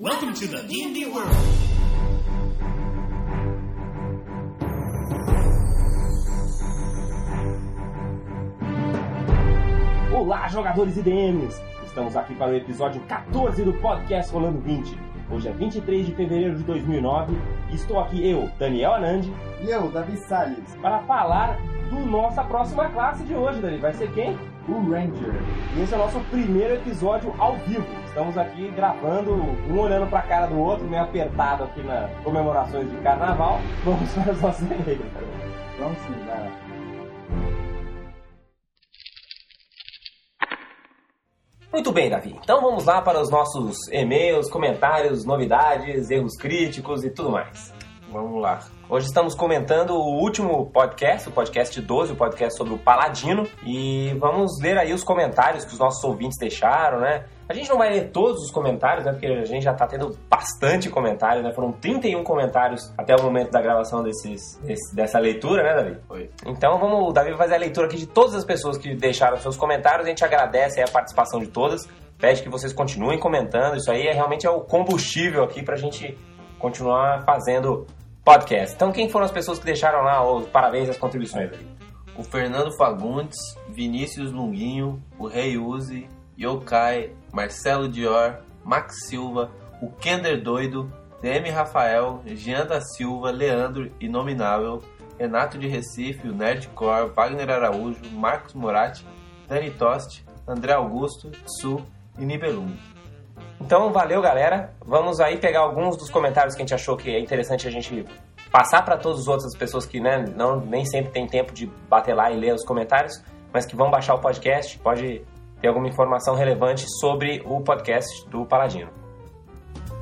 Welcome to the D&D world. Olá, jogadores e DMs! Estamos aqui para o episódio 14 do podcast Rolando 20. Hoje é 23 de fevereiro de 2009 e estou aqui eu, Daniel Anandi, E eu, Davi Salles, para falar do nossa próxima classe de hoje, Dani. Vai ser quem? o Ranger. E esse é o nosso primeiro episódio ao vivo. Estamos aqui gravando, um olhando para a cara do outro, meio apertado aqui nas comemorações de carnaval. Vamos para as nossas e-mails. Vamos sim, vai lá. Muito bem, Davi. Então vamos lá para os nossos e-mails, comentários, novidades, erros críticos e tudo mais. Vamos lá. Hoje estamos comentando o último podcast, o podcast 12, o podcast sobre o Paladino. E vamos ler aí os comentários que os nossos ouvintes deixaram, né? A gente não vai ler todos os comentários, né? Porque a gente já tá tendo bastante comentários, né? Foram 31 comentários até o momento da gravação desses, desse- dessa leitura, né, Davi? Foi. Então vamos, o Davi vai fazer a leitura aqui de todas as pessoas que deixaram seus comentários. A gente agradece aí a participação de todas. Pede que vocês continuem comentando. Isso aí é realmente é o combustível aqui pra gente continuar fazendo podcast. Então quem foram as pessoas que deixaram lá os parabéns as contribuições? O Fernando Fagundes, Vinícius Lunguinho, o Rei Uzi, Yokai, Marcelo Dior, Max Silva, o Kender Doido, DM Rafael, Jean da Silva, Leandro, Inominável, Renato de Recife, o Nerdcore, Wagner Araújo, Marcos Moratti, Dani Tost, André Augusto, Su e Nibelung. Então valeu galera. Vamos aí pegar alguns dos comentários que a gente achou que é interessante a gente passar para todas as outras pessoas que né, não, nem sempre tem tempo de bater lá e ler os comentários, mas que vão baixar o podcast. Pode ter alguma informação relevante sobre o podcast do Paladino.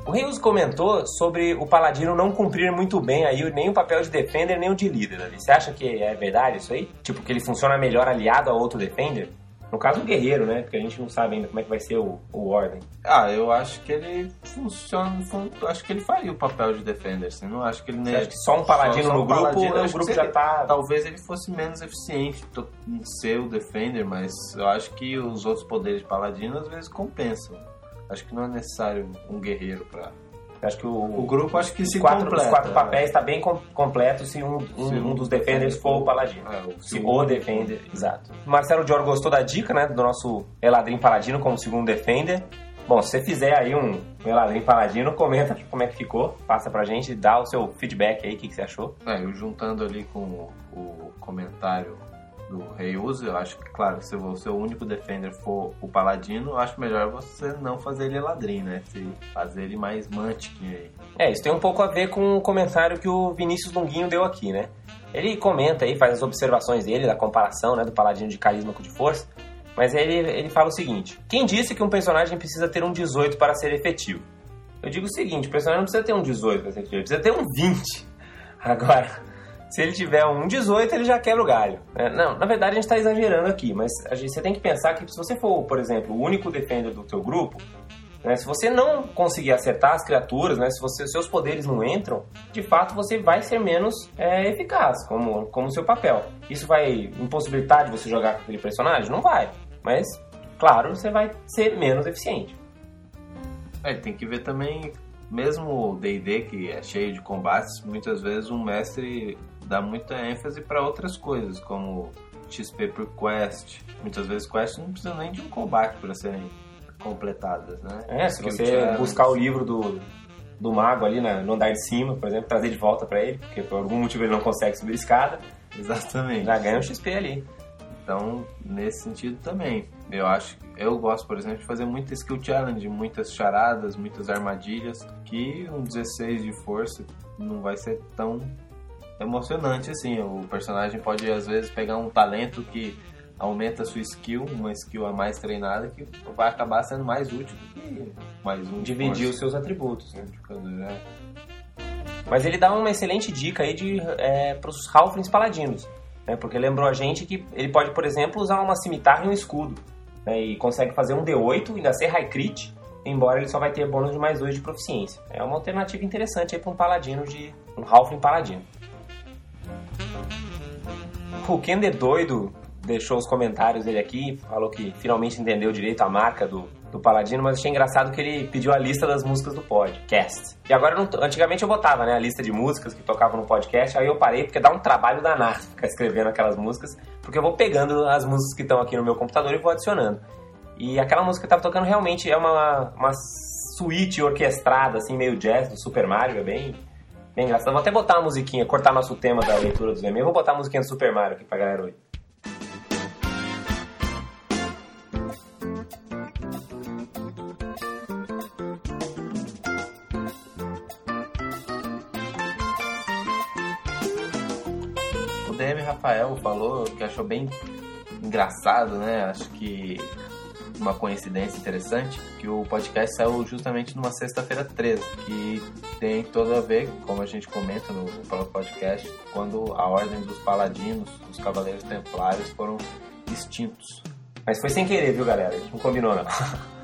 O Reus comentou sobre o Paladino não cumprir muito bem aí nem o papel de Defender nem o de líder. Você acha que é verdade isso aí? Tipo, que ele funciona melhor aliado a outro Defender? No caso, o Guerreiro, né? Porque a gente não sabe ainda como é que vai ser o, o Ordem. Ah, eu acho que ele funciona. fun- Acho que ele faria o papel de defender. Assim, não acho que ele Você acha que só um paladino só no um grupo, paladino, eu o grupo já seria- tá... Talvez ele fosse menos eficiente em ser o defender, mas eu acho que os outros poderes de paladino às vezes compensam. Acho que não é necessário um guerreiro pra. Acho que o, O grupo acho que se quatro, completa. os quatro é. papéis está bem com- completo se um, um, Se um dos defenders for o paladino. É, o Se o defender, exato. Marcelo Dior gostou da dica, né? Do nosso Eladrim Paladino como segundo defender. Bom, se você fizer aí um Eladrim Paladino, comenta como é que ficou. Passa pra gente, dá o seu feedback aí, o que, que você achou. É, eu juntando ali com o, o comentário do Rei Uso, eu acho que, claro, se o seu único defender for o Paladino, eu acho melhor você não fazer ele ladrinho, né? Se fazer ele mais Mantic aí. É, isso tem um pouco a ver com o comentário que o Vinícius Longuinho deu aqui, né? Ele comenta aí, faz as observações dele, da comparação, né, do paladino de carisma com de força, mas ele, ele fala o seguinte: Quem disse que um personagem precisa ter um 18 para ser efetivo? Eu digo o seguinte: o personagem não precisa ter um 18 para ser efetivo, ele precisa ter um 20. Agora, se ele tiver um 18, ele já quebra o galho. né? Não, na verdade a gente está exagerando aqui, mas a gente, você tem que pensar que se você for, por exemplo, o único defender do teu grupo, né, se você não conseguir acertar as criaturas, né, se você, seus poderes não entram, de fato você vai ser menos é, eficaz como, como seu papel. Isso vai impossibilitar de você jogar com aquele personagem? Não vai. Mas, claro, você vai ser menos eficiente. É, tem que ver também, mesmo o D&D que é cheio de combates, muitas vezes um mestre dá muita ênfase para outras coisas, como XP por quest. Muitas vezes quests não precisam nem de um combate para serem completadas, né? É, se você buscar o livro do, do mago ali na- no andar de cima, por exemplo, trazer de volta para ele, porque por algum motivo ele não consegue subir a escada, Exatamente. já ganha um XP ali. Então, nesse sentido também. Eu acho, eu gosto, por exemplo, de fazer muita skill challenge, muitas charadas, muitas armadilhas, que um 16 de força não vai ser tão emocionante assim. O personagem pode às vezes pegar um talento que aumenta a sua skill, uma skill a mais treinada que vai acabar sendo mais útil do que mais um Dividir os seus atributos, né? É. Mas ele dá uma excelente dica aí de, é, para os Halflings Paladinos. Né? Porque lembrou a gente que ele pode, por exemplo, usar uma cimitarra e um escudo. né? E consegue fazer um D8, ainda ser high crit, embora ele só vai ter bônus de mais 2 de proficiência. É uma alternativa interessante aí para um paladino de. um Halfling Paladino. O Kender doido deixou os comentários dele aqui, falou que finalmente entendeu direito a marca do, do Paladino, mas achei engraçado que ele pediu a lista das músicas do podcast. E agora, eu não antigamente eu botava, né, a lista de músicas que tocavam no podcast, aí eu parei porque dá um trabalho danado ficar escrevendo aquelas músicas, porque eu vou pegando as músicas que estão aqui no meu computador e vou adicionando. E aquela música que tava tocando realmente é uma, uma suíte orquestrada, assim, meio jazz do Super Mario, é bem, bem engraçado. Vou até botar uma musiquinha, cortar nosso tema da leitura dos e-mails, vou botar a musiquinha do Super Mario aqui pra galera ouvir. O DM Rafael falou que achou bem engraçado, né? Acho que uma coincidência interessante, que o podcast saiu justamente numa sexta-feira 13, que tem todo a ver, como a gente comenta no, no próprio podcast, quando a ordem dos paladinos, dos cavaleiros templários foram extintos. Mas foi sem querer, viu, galera? A gente não combinou, não.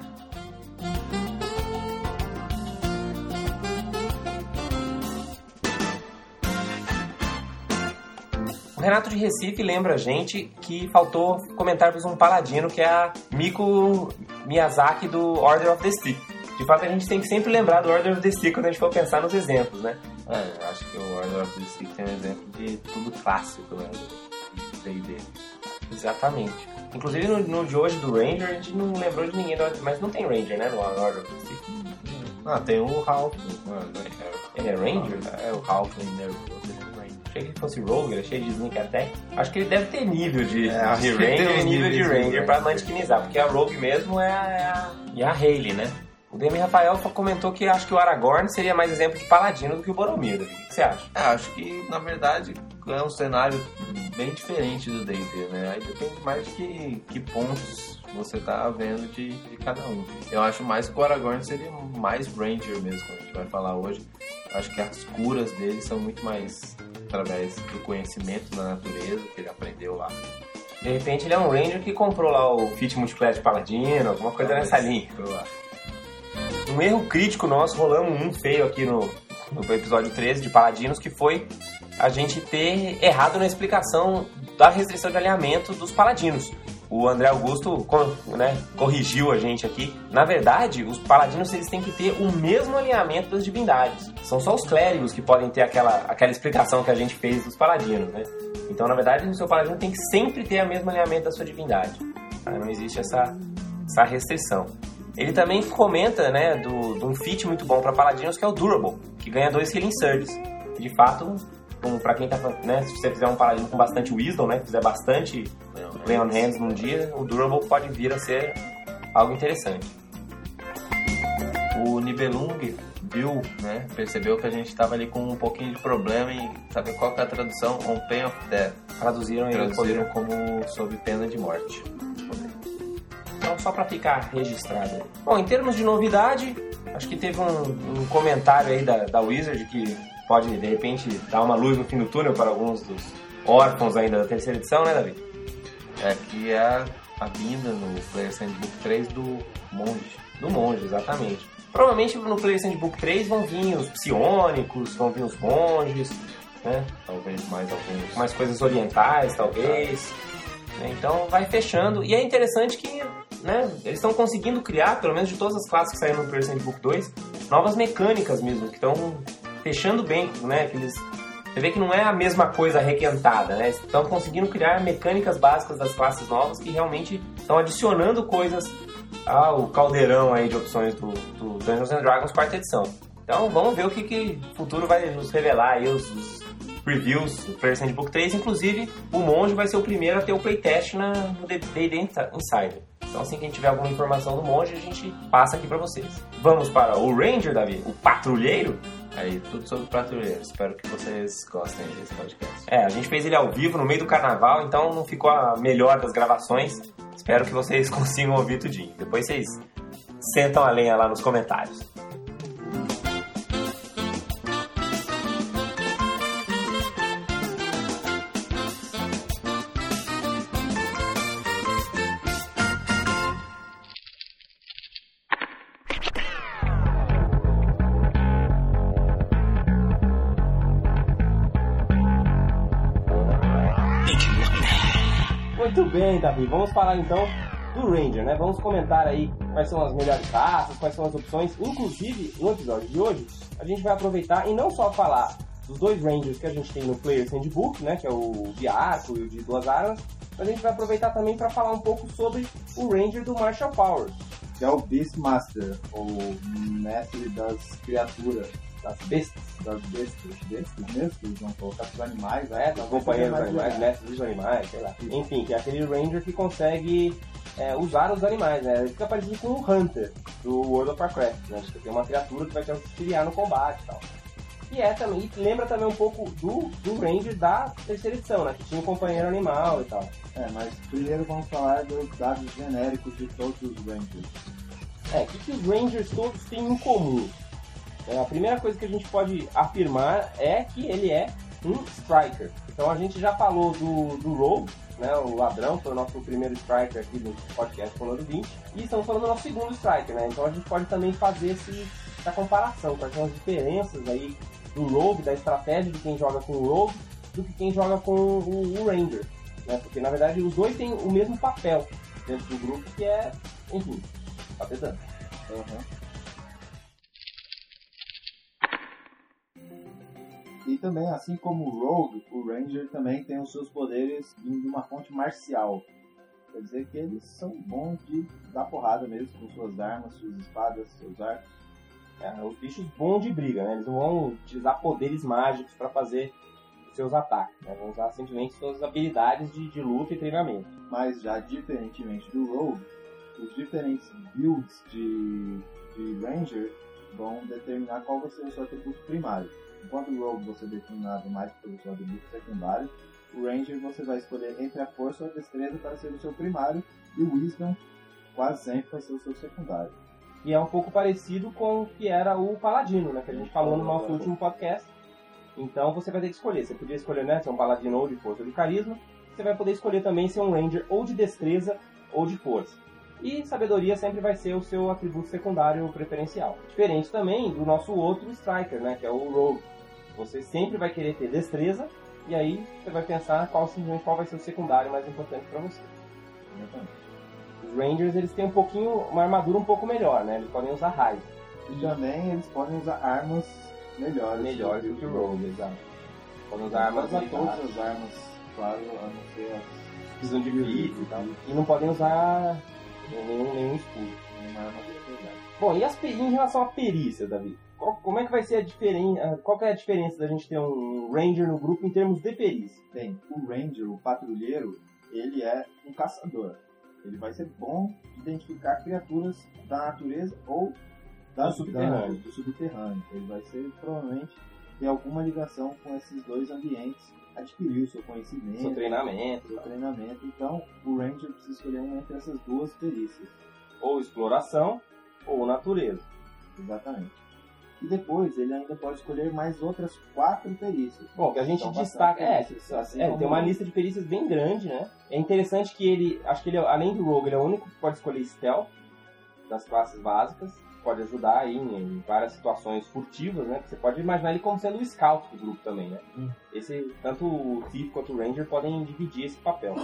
Renato de Recife lembra a gente que faltou comentarmos um paladino que é a Miko Miyazaki do Order of the Stick. De fato, a gente tem que sempre lembrar do Order of the Stick quando a gente for pensar nos exemplos, né? É, acho que o Order of the Stick tem um exemplo de tudo clássico, né? D&D. Exatamente. Inclusive no, no de hoje do Ranger, a gente não lembrou de ninguém, mas não tem Ranger, né? No Order of the Stick. Ah, tem o Halfling. ah, Ele é Ranger? É, o Halfling nervoso. Achei que ele fosse Rogue, cheio de Sneak Attack. Acho que ele deve ter nível de, É, de Ranger e nível de Ranger pra mantiquinizar, porque a Rogue mesmo é a, é a, e a Hayley, né? O Demi Rafael comentou que acho que o Aragorn seria mais exemplo de paladino do que o Boromir. O que você acha? É, acho que na verdade é um cenário bem diferente do D&D, né? Aí depende mais de que, que pontos você tá vendo de, de cada um. Eu acho mais que o Aragorn seria mais Ranger mesmo, como a gente vai falar hoje. Acho que as curas dele são muito mais através do conhecimento da natureza que ele aprendeu lá. De repente ele é um Ranger que comprou lá o Fit Multiplayer de Paladino, alguma coisa nessa linha. Um erro crítico nosso, rolamos um feio aqui no, no episódio 13 de Paladinos, que foi a gente ter errado na explicação da restrição de alinhamento dos Paladinos. O André Augusto né, corrigiu a gente aqui. Na verdade, os paladinos eles têm que ter o mesmo alinhamento das divindades. São só os clérigos que podem ter aquela, aquela explicação que a gente fez dos paladinos, né? Então, na verdade, o seu paladino tem que sempre ter o mesmo alinhamento da sua divindade. tá? Não existe essa, essa restrição. Ele também comenta, né, do, de um feat muito bom para paladinos que é o Durable, que ganha dois Healing Surges. De fato, um, para quem tá, né, se você fizer um paladino com bastante Wisdom, né, fizer bastante Lay on Hands num dia, o Durable pode vir a ser algo interessante. O Nibelung viu, né, percebeu que a gente estava ali com um pouquinho de problema em saber qual que é a tradução on pain of death. Traduziram e Traduziram como sob pena de morte. Então, só para ficar registrado. Bom, em termos de novidade, acho que teve um, um comentário aí da, da Wizard que pode, de repente, dar uma luz no fim do túnel para alguns dos órfãos ainda da terceira edição, né, Davi? É que é a, vinda no Player's Handbook 3 do monge. Do monge, exatamente. Provavelmente no Players Handbook 3 vão vir os psionicos, vão vir os monges, né? Talvez mais alguns. mais coisas orientais, talvez. né? Então vai fechando. E é interessante que né, eles estão conseguindo criar, pelo menos de todas as classes que saíram no Players Handbook 2, novas mecânicas mesmo, que estão fechando bem, né? Que eles, você vê que não é a mesma coisa requentada, né? Estão conseguindo criar mecânicas básicas das classes novas que realmente estão adicionando coisas ao caldeirão aí de opções do, do Dungeons and Dragons quarta edição. Então vamos ver o que, que o futuro vai nos revelar aí, os, os previews do Players Handbook 3. Inclusive, o Monge vai ser o primeiro a ter o playtest na, no D&D Insider. Então assim que a gente tiver alguma informação do Monge, a gente passa aqui pra vocês. Vamos para o Ranger, Davi, o patrulheiro. Aí, tudo sobre patrulheiro. Espero que vocês gostem desse podcast. É, a gente fez ele ao vivo, no meio do carnaval, então não ficou a melhor das gravações. Espero que vocês consigam ouvir tudinho. Depois vocês sentam a lenha lá nos comentários. Davi. Vamos falar então do Ranger, né? Vamos comentar aí quais são as melhores raças, quais são as opções. Inclusive, no episódio de hoje, a gente vai aproveitar e não só falar dos dois Rangers que a gente tem no Player's Handbook, né? Que é o de arco e o de duas armas. Mas a gente vai aproveitar também para falar um pouco sobre o Ranger do Marshall Powers. Que é o Beastmaster, ou mestre das criaturas, Das bestas, das bestas, bestas mesmo, que vão colocar os animais, né? Dos companheiros dos animais, né? mestres dos animais, sei lá. Enfim, que é aquele Ranger que consegue é, usar os animais, né? Ele fica parecido com o Hunter do World of Warcraft, né? Você tem uma criatura que vai te auxiliar no combate e tal. E é também, e lembra também um pouco do, do Ranger da terceira edição, né? Que tinha um companheiro animal e tal. É, mas primeiro vamos falar dos dados genéricos de todos os Rangers. É, o que, que os Rangers todos têm em comum? É, a primeira coisa que a gente pode afirmar é que ele é um Striker. Então a gente já falou do, do Rogue, né, o ladrão, foi o nosso primeiro Striker aqui no podcast Coloro 20. E estamos falando do nosso segundo Striker, né? Então a gente pode também fazer esse, essa comparação, quais são as diferenças aí do Rogue, da estratégia de quem joga com o Rogue, do que quem joga com o, o Ranger. Né? Porque na verdade os dois têm o mesmo papel dentro do grupo, que é, enfim, bater dano. E também, assim como o Rogue, o Ranger também tem os seus poderes de uma fonte marcial. Quer dizer que eles são bons de dar porrada mesmo com suas armas, suas espadas, seus arcos. É, os bichos bons de briga, né? Eles não vão utilizar poderes mágicos para fazer seus ataques, né? Vão usar simplesmente suas habilidades de, de luta e treinamento. Mas já diferentemente do Rogue, os diferentes builds de, de Ranger vão determinar qual vai ser o seu atributo primário. Enquanto o Rogue você é determinado mais pelo seu atributo secundário, o Ranger você vai escolher entre a força ou a destreza para ser o seu primário e o Wisdom quase sempre vai ser o seu secundário. E é um pouco parecido com o que era o Paladino, né? Que a gente falou no nosso último podcast. Então você vai ter que escolher. Você podia escolher, né? Ser um Paladino ou de força ou de carisma. Você vai poder escolher também ser um Ranger ou de destreza ou de força. E sabedoria sempre vai ser o seu atributo secundário preferencial. Diferente também do nosso outro Striker, né? Que é o Rogue. Você sempre vai querer ter destreza. E aí você vai pensar qual, simplesmente qual vai ser o secundário mais importante para você. Os Rangers eles têm um pouquinho, uma armadura um pouco melhor, né? Eles podem usar raio. E também eles podem usar armas melhores. melhores do que o Rogue, exato. Podem usar armas usar todas as armas, claro, a não ser as precisam de crítico e tal. E não podem usar nenhum, nenhum escudo. uma arma. Bom, e as, em relação à perícia, Davi? Qual- como é que vai ser a diferença? Qual que é a diferença da gente ter um Ranger no grupo em termos de perícia? Bem, o Ranger, o patrulheiro, ele é um caçador. Ele vai ser bom de identificar criaturas da natureza ou da Do subterrâneo. do subterrâneo. Ele vai ser provavelmente ter alguma ligação com esses dois ambientes, adquirir o seu conhecimento, Seu treinamento, seu treinamento. Então, o Ranger precisa escolher uma entre essas duas perícias. ou exploração, ou natureza. Exatamente. E depois ele ainda pode escolher mais outras quatro perícias. Bom, que a gente São destaca. É, assim é, como tem uma lista de perícias bem grande, né? É interessante que ele. Acho que ele, é- além do Rogue, ele é o único que pode escolher Stealth das classes básicas. Pode ajudar aí em, em várias situações furtivas, né? Você pode imaginar ele como sendo o scout do grupo também, né? Hum. Esse, tanto o Thief quanto o Ranger podem dividir esse papel.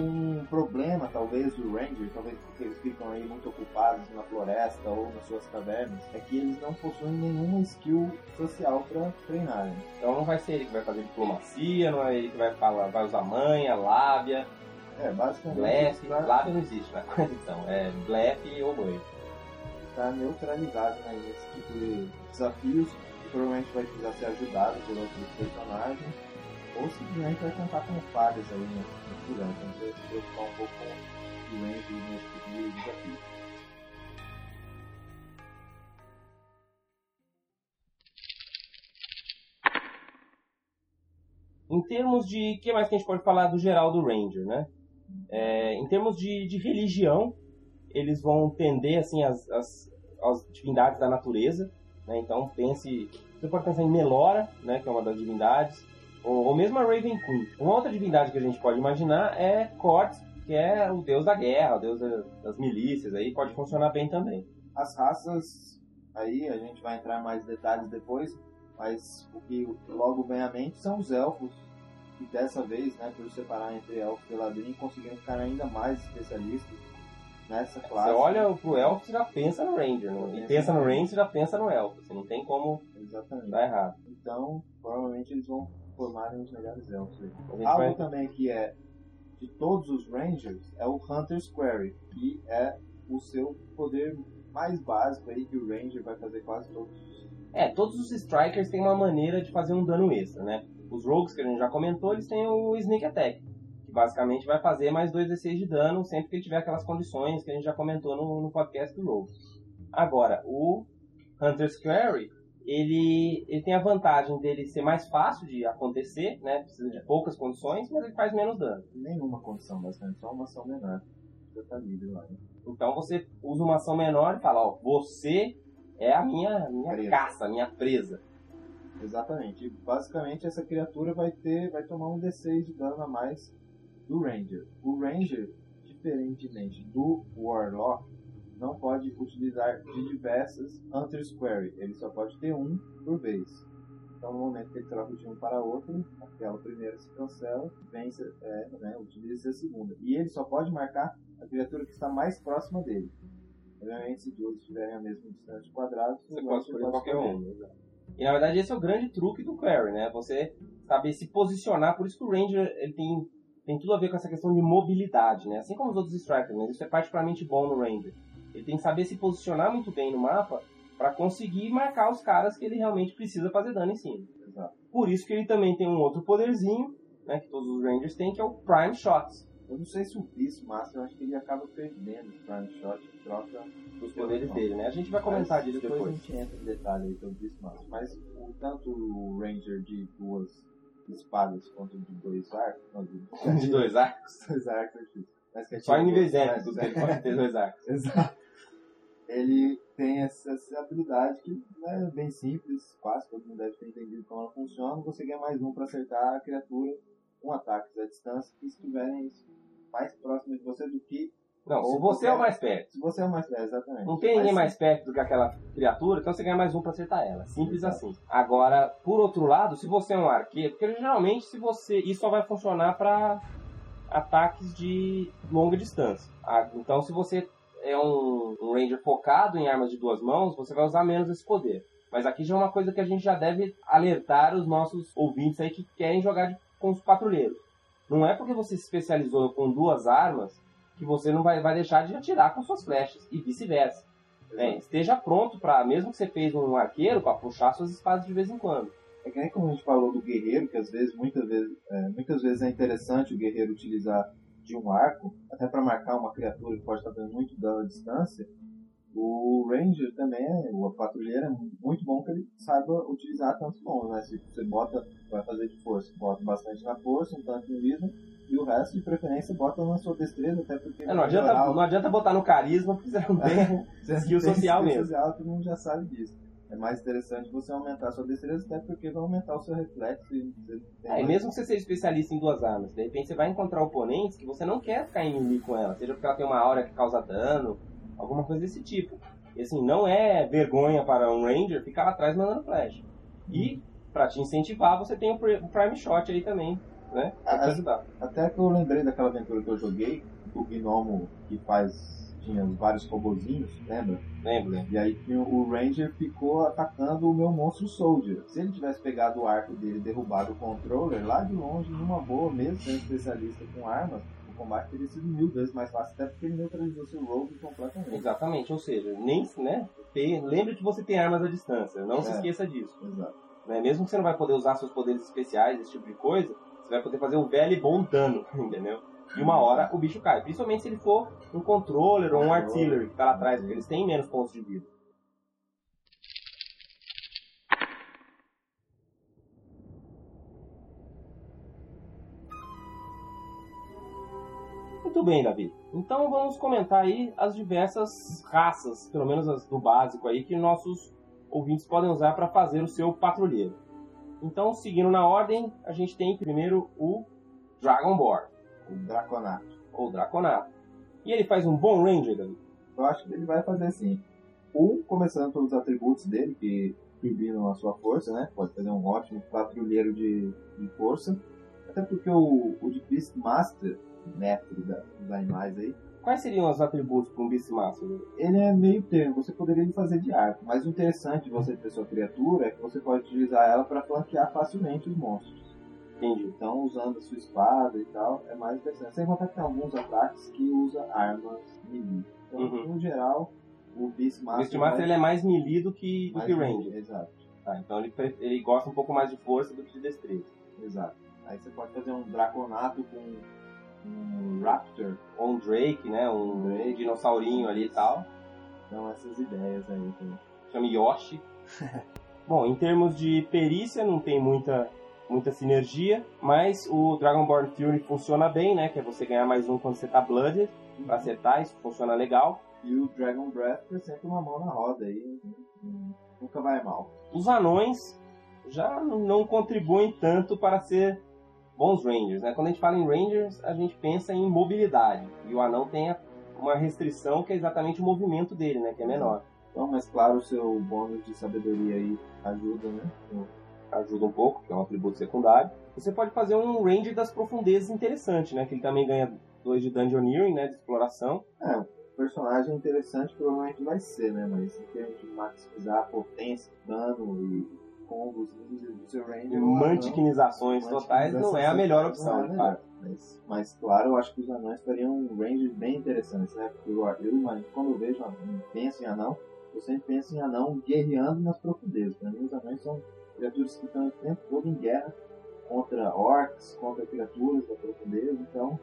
Um problema, talvez, do Ranger, talvez porque eles ficam aí muito ocupados na floresta ou nas suas cavernas, é que eles não possuem nenhuma skill social para treinarem. Então não vai ser ele que vai fazer diplomacia, não é ele que vai falar, vai usar manha, lábia, É, basicamente, blefe. para Lábia não existe na condição, é blefe ou banho. estar neutralizado né, nesse tipo de desafios, provavelmente vai precisar ser ajudado por outros personagens, ou simplesmente vai contar com falhas aí no, no durante. Então vai se preocupar um pouco com o Ranger nesse de desafio. Em termos de. O que mais que a gente pode falar do geral do Ranger, né? É, em termos de, de religião, eles vão tender assim às, às, às divindades da natureza. Né? Então pense. Você pode pensar em Melora, né? que é uma das divindades, ou, ou mesmo a Raven Queen. Uma outra divindade que a gente pode imaginar é Cortes, que é o deus da guerra, o deus da- das milícias, aí pode funcionar bem também. As raças, aí a gente vai entrar em mais detalhes depois, mas o que logo vem à mente são os elfos, E dessa vez, né, por separar entre elfo e ladrinho, conseguiram ficar ainda mais especialistas nessa classe. Você olha pro elfo, você já pensa no ranger. Né? E Pensa no ranger, você já pensa no elfo. Você não tem como Exatamente. dar errado. Então, provavelmente eles vão formarem os melhores elfos. Algo vai- também que é de todos os Rangers é o Hunter's Query, que é o seu poder mais básico aí que o Ranger vai fazer quase todos os. É, todos os strikers têm uma maneira de fazer um dano extra, né? Os rogues, que a gente já comentou, eles têm o sneak attack, que basicamente vai fazer mais 2d6 de dano sempre que tiver aquelas condições que a gente já comentou no, no podcast do rogue. Agora, o Hunter's Query, ele, ele tem a vantagem dele ser mais fácil de acontecer, né? Precisa de poucas condições, mas ele faz menos dano. Nenhuma condição, basicamente, só uma ação menor. Tá livre lá, né? Então você usa uma ação menor e fala, ó, você é a minha, minha Presa. caça, a minha presa. Exatamente. E basicamente essa criatura vai ter. vai tomar um D6 de dano a mais do Ranger. O Ranger, diferentemente do Warlock, não pode utilizar de diversas Hunter's Query. Ele só pode ter um por vez. Então no momento que ele troca de um para outro, aquela primeira se cancela, vence, é, né, utiliza a segunda. E ele só pode marcar a criatura que está mais próxima dele. Obviamente, se duas estiverem a mesma distância de quadrados, Você pode escolher qualquer um. E na verdade esse é o grande truque do Query, né? Você saber se posicionar, por isso que o Ranger ele tem, tem tudo a ver com essa questão de mobilidade, né? Assim como os outros Strikers, mas isso é particularmente bom no Ranger. Ele tem que saber se posicionar muito bem no mapa para conseguir marcar os caras que ele realmente precisa fazer dano em cima. Exato. Por isso que ele também tem um outro poderzinho, né? Que todos os Rangers têm, que é o Prime Shots. Eu não sei se o Beast Master, eu acho que ele acaba perdendo o Prime Shot e troca Os poderes dele, né? A gente vai comentar disso depois. depois. a gente entra em detalhe aí sobre o Beast Master. Mas o, tanto o Ranger de duas espadas quanto de dois arcos. Não, de, De dois arcos. dois arcos. Mas que Só em níveis épicos mas- ele pode ter dois arcos. Exato. Ele tem essa, essa habilidade que né, é bem simples, quase todo mundo deve ter entendido como ela funciona. Você ganha mais um para acertar a criatura com ataques à distância que estiverem mais próximos de você do que Não, se Ou você é o mais perto. se você é o mais velho, exatamente. Não tem ninguém mais perto do que aquela criatura, então você ganha mais um pra acertar ela. Simples assim. Agora, por outro lado, se você é um arqueiro, porque geralmente se você. Isso só vai funcionar pra ataques de longa distância. Ah, Então se você é um, um ranger focado em armas de duas mãos, você vai usar menos esse poder. Mas aqui já é uma coisa que a gente já deve alertar os nossos ouvintes aí que querem jogar de- com os patrulheiros. Não é porque você se especializou com duas armas que você não vai, vai deixar de atirar com suas flechas, e vice-versa. É, esteja pronto para, mesmo que você fez um arqueiro, para puxar suas espadas de vez em quando. É que nem como a gente falou do guerreiro, que às vezes, muitas vezes, é, muitas vezes é interessante o guerreiro utilizar de um arco, até para marcar uma criatura que pode estar dando muito dano à distância. O Ranger também, é, o patrulheiro é muito bom que ele saiba utilizar tantos bons, né? Se você bota, vai fazer de força, bota bastante na força, um tanto no wisdom, e o resto, de preferência, bota na sua destreza, até porque... É, não, adianta, não adianta botar no carisma, porque você não tem. Você skill social mesmo. social, todo mundo já sabe disso. É mais interessante você aumentar a sua destreza, até porque vai aumentar o seu reflexo e você tem É, mais- mesmo que você seja especialista em duas armas, de repente você vai encontrar oponentes que você não quer ficar inimigo com ela, seja porque ela tem uma aura que causa dano, alguma coisa desse tipo. E assim, não é vergonha para um Ranger ficar lá atrás mandando flash. E, pra te incentivar, você tem o Pri- o Prime Shot aí também, né? Pra te Ah, ajudar. Até que eu lembrei daquela aventura que eu joguei, do gnomo que faz. Tinha vários robozinhos, lembra? Lembra? E aí o Ranger ficou atacando o meu monstro Soldier. Se ele tivesse pegado o arco dele e derrubado o controller lá de longe, numa boa, mesmo sendo especialista com armas, o combate teria sido mil vezes mais fácil, até porque ele neutralizou seu rogue completamente. Exatamente, ou seja, nem, né? Tem, lembre que você tem armas à distância, não se É. esqueça disso. Exato. né? Mesmo que você não vai poder usar seus poderes especiais, esse tipo de coisa, você vai poder fazer um velho e bom dano, entendeu? E uma hora o bicho cai. Principalmente se ele for um controller ou um artillery que tá lá atrás, porque eles têm menos pontos de vida. Muito bem, Davi. Então vamos comentar aí as diversas raças, pelo menos as do básico aí, que nossos ouvintes podem usar para fazer o seu patrulheiro. Então, seguindo na ordem, a gente tem primeiro o Dragonborn, O Draconato. ou Draconato. E ele faz um bom Ranger, Davi. Eu acho que ele vai fazer assim. Um, começando pelos atributos dele, que turbinam a sua força, né? Pode fazer um ótimo patrulheiro de, de força. Até porque o, o de Beastmaster, mestre da- dos animais aí, Quais seriam os atributos para um Beastmaster? ele é meio termo, você poderia fazer de arco. Mas o interessante de você ter sua criatura é que você pode utilizar ela para flanquear facilmente os monstros. Entendi. Então, usando a sua espada e tal, é mais interessante. Sem contar que tem alguns ataques que usa armas melee. Então, Uhum. no geral, o O Beastmaster... Beastmaster ele é mais melee do que, do mais que Ranger. Exato, Tá, então ele, ele gosta um pouco mais de força do que de destreza. exato. Aí você pode fazer um Draconato com um Raptor. Ou um Drake, né? Um, Drake. dinossaurinho ali e tal. Então, essas ideias aí. também. chama Yoshi. Bom, em termos de perícia, não tem muita, muita sinergia, mas o Dragonborn Fury funciona bem, né? Que é você ganhar mais um quando você tá Blooded, pra acertar, isso funciona legal. E o Dragon Breath é sempre uma mão na roda aí. hum, Nunca vai mal. Os anões já não contribuem tanto para ser bons Rangers, né? Quando a gente fala em Rangers, a gente pensa em mobilidade, e o anão tem uma restrição que é exatamente o movimento dele, né? Que é menor. Então, mas claro, o seu bônus de sabedoria aí ajuda, né? Ajuda um pouco, que é um atributo secundário. Você pode fazer um range das profundezas interessante, né? Que ele também ganha 2 de Dungeoneering, né? De exploração. É, personagem interessante provavelmente vai ser, né? Mas em termos de maximizar a potência, dano e combos do seu range. Anão- mantiquinizações totais não é a melhor opção, é a de melhor. fato. Mas, mas claro, eu acho que os anões fariam um range bem interessante, né? Porque eu, eu quando eu vejo, anão, penso em anão, eu sempre penso em anão guerreando nas profundezas. Para mim, os anões são criaturas que estão o tempo todo em guerra contra orcs, contra criaturas da profundeza. Então,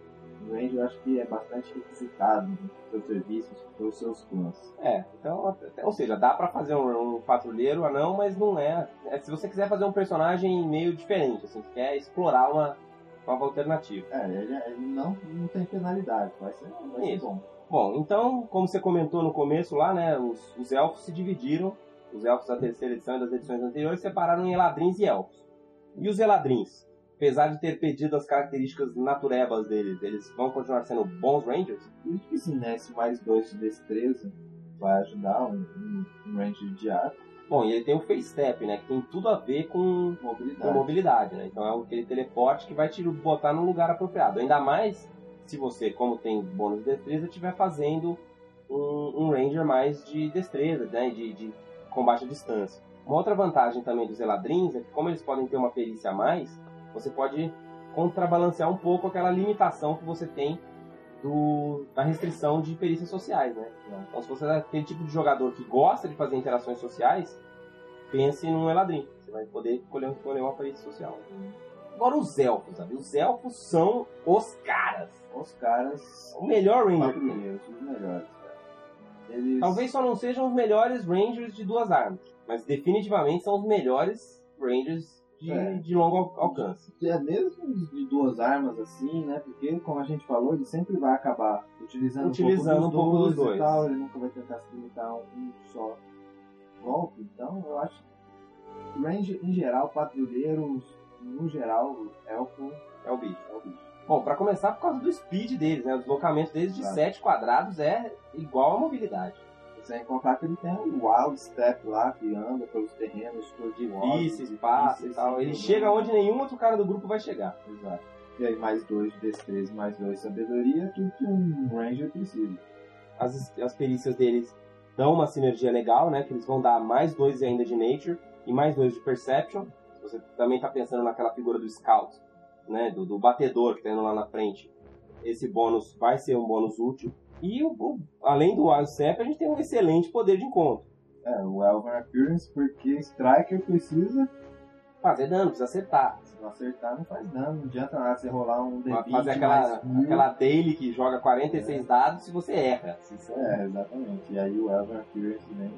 o range eu acho que é bastante requisitado nos seus serviços, pelos seus clãs. É, então, ou seja, dá pra fazer um, um patrulheiro anão, mas não é, é. Se você quiser fazer um personagem meio diferente, assim, quer explorar uma nova alternativa. É, ele, ele não, não tem penalidade, vai ser, vai ser bom. Bom, então, como você comentou no começo lá, né, os, os elfos se dividiram, os elfos da terceira edição e das edições anteriores separaram em eladrins e elfos. E os eladrins, apesar de ter perdido as características naturebas deles, eles vão continuar sendo bons rangers? Por isso que sim, né? Esse mais dois de destreza vai ajudar um, um, um range de arco, Bom, e ele tem o face step, né, que tem tudo a ver com, com mobilidade. mobilidade, né? Então é aquele teleporte que vai te botar no lugar apropriado. Ainda mais se você, como tem bônus de destreza, estiver fazendo um, um ranger mais de destreza, né? De, de combate à distância. Uma outra vantagem também dos eladrins é que como eles podem ter uma perícia a mais, você pode contrabalancear um pouco aquela limitação que você tem do, da restrição de perícias sociais, né? Então se você é aquele tipo de jogador que gosta de fazer interações sociais, pense num eladrim. Você vai poder escolher, escolher uma perícia social. Agora os elfos, sabe? Os elfos são os caras. Os caras O melhor ranger. patrulheiros, os melhores. Eles... Talvez só não sejam os melhores rangers de duas armas, mas definitivamente são os melhores rangers de, É. de longo al- alcance. É mesmo de duas armas assim, né? Porque, como a gente falou, ele sempre vai acabar utilizando, Utilizando um pouco dos, dois. e tal. Ele nunca vai tentar se limitar a um só golpe. Então, eu acho que range em geral, patrulheiros, no geral, elfo É o bicho. é o bicho. Bom, pra começar, por causa do speed deles, né? O deslocamento deles de Claro. 7 quadrados é igual a mobilidade. Sem contar que ele tem o Wild Step lá, que anda pelos terrenos Difíceis, passa e tal. Ele chega onde nenhum outro cara do grupo vai chegar. Exato. E aí mais dois de destreza, mais dois de sabedoria, tudo que um Ranger precisa. as, as perícias deles dão uma sinergia legal, né? Que eles vão dar mais dois ainda de Nature e mais dois de Perception. Se você também tá pensando naquela figura do Scout, né? Do, do batedor que tá indo lá na frente. Esse bônus vai ser um bônus útil. E o, o- além do Wild a gente tem um excelente poder de encontro. É, o Elven Appearance, porque Striker precisa, Fazer dano, precisa acertar. se não acertar, não faz dano. Não adianta nada você rolar um D20 Fazer aquela, aquela daily que joga 46 dados se você erra. É, exatamente. E aí o Elven Appearance vem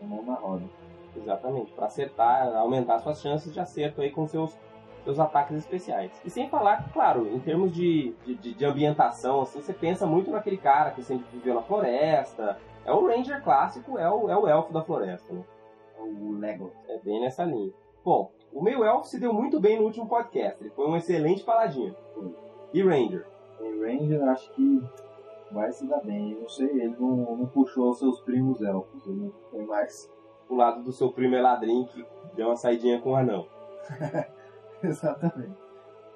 com a mão na roda. Exatamente, para acertar, aumentar suas chances de acerto aí com seus, seus ataques especiais. E sem falar claro, em termos de, de, de- ambientação, assim, você pensa muito naquele cara que sempre viveu na floresta. É o Ranger clássico, é o, é o elfo da floresta, né? É o Lego. É bem nessa linha. Bom, o meio elfo se deu muito bem no último podcast. Ele foi um excelente paladino. E Ranger. Em Ranger, acho que vai se dar bem. Eu não sei, ele não, não puxou os seus primos elfos. Ele foi mais. O lado do seu primo Eladrin que deu uma saidinha com o anão. Exatamente.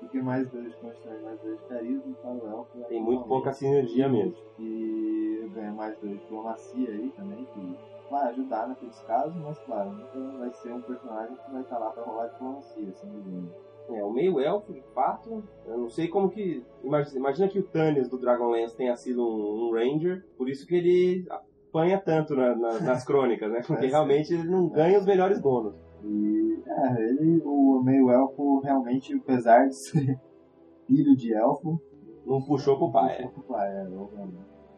Porque mais dois e mais dois de carisma para o elfo. é Tem muito pouca sinergia mesmo. E ganha mais dois diplomacia aí também, que vai ajudar naqueles casos, mas claro, nunca vai ser um personagem que vai estar lá para rolar diplomacia, sem dúvida. É, o meio elfo, de fato, eu não sei como que. Imagina, imagina que o Thanos do Dragonlance tenha sido um, um Ranger, por isso que ele apanha tanto na- na- nas crônicas, né? Porque É, realmente ele não ganha os melhores bônus. E é, ele, o meio elfo, realmente, apesar de ser filho de elfo, Não puxou pro pai. puxou pro pai, é,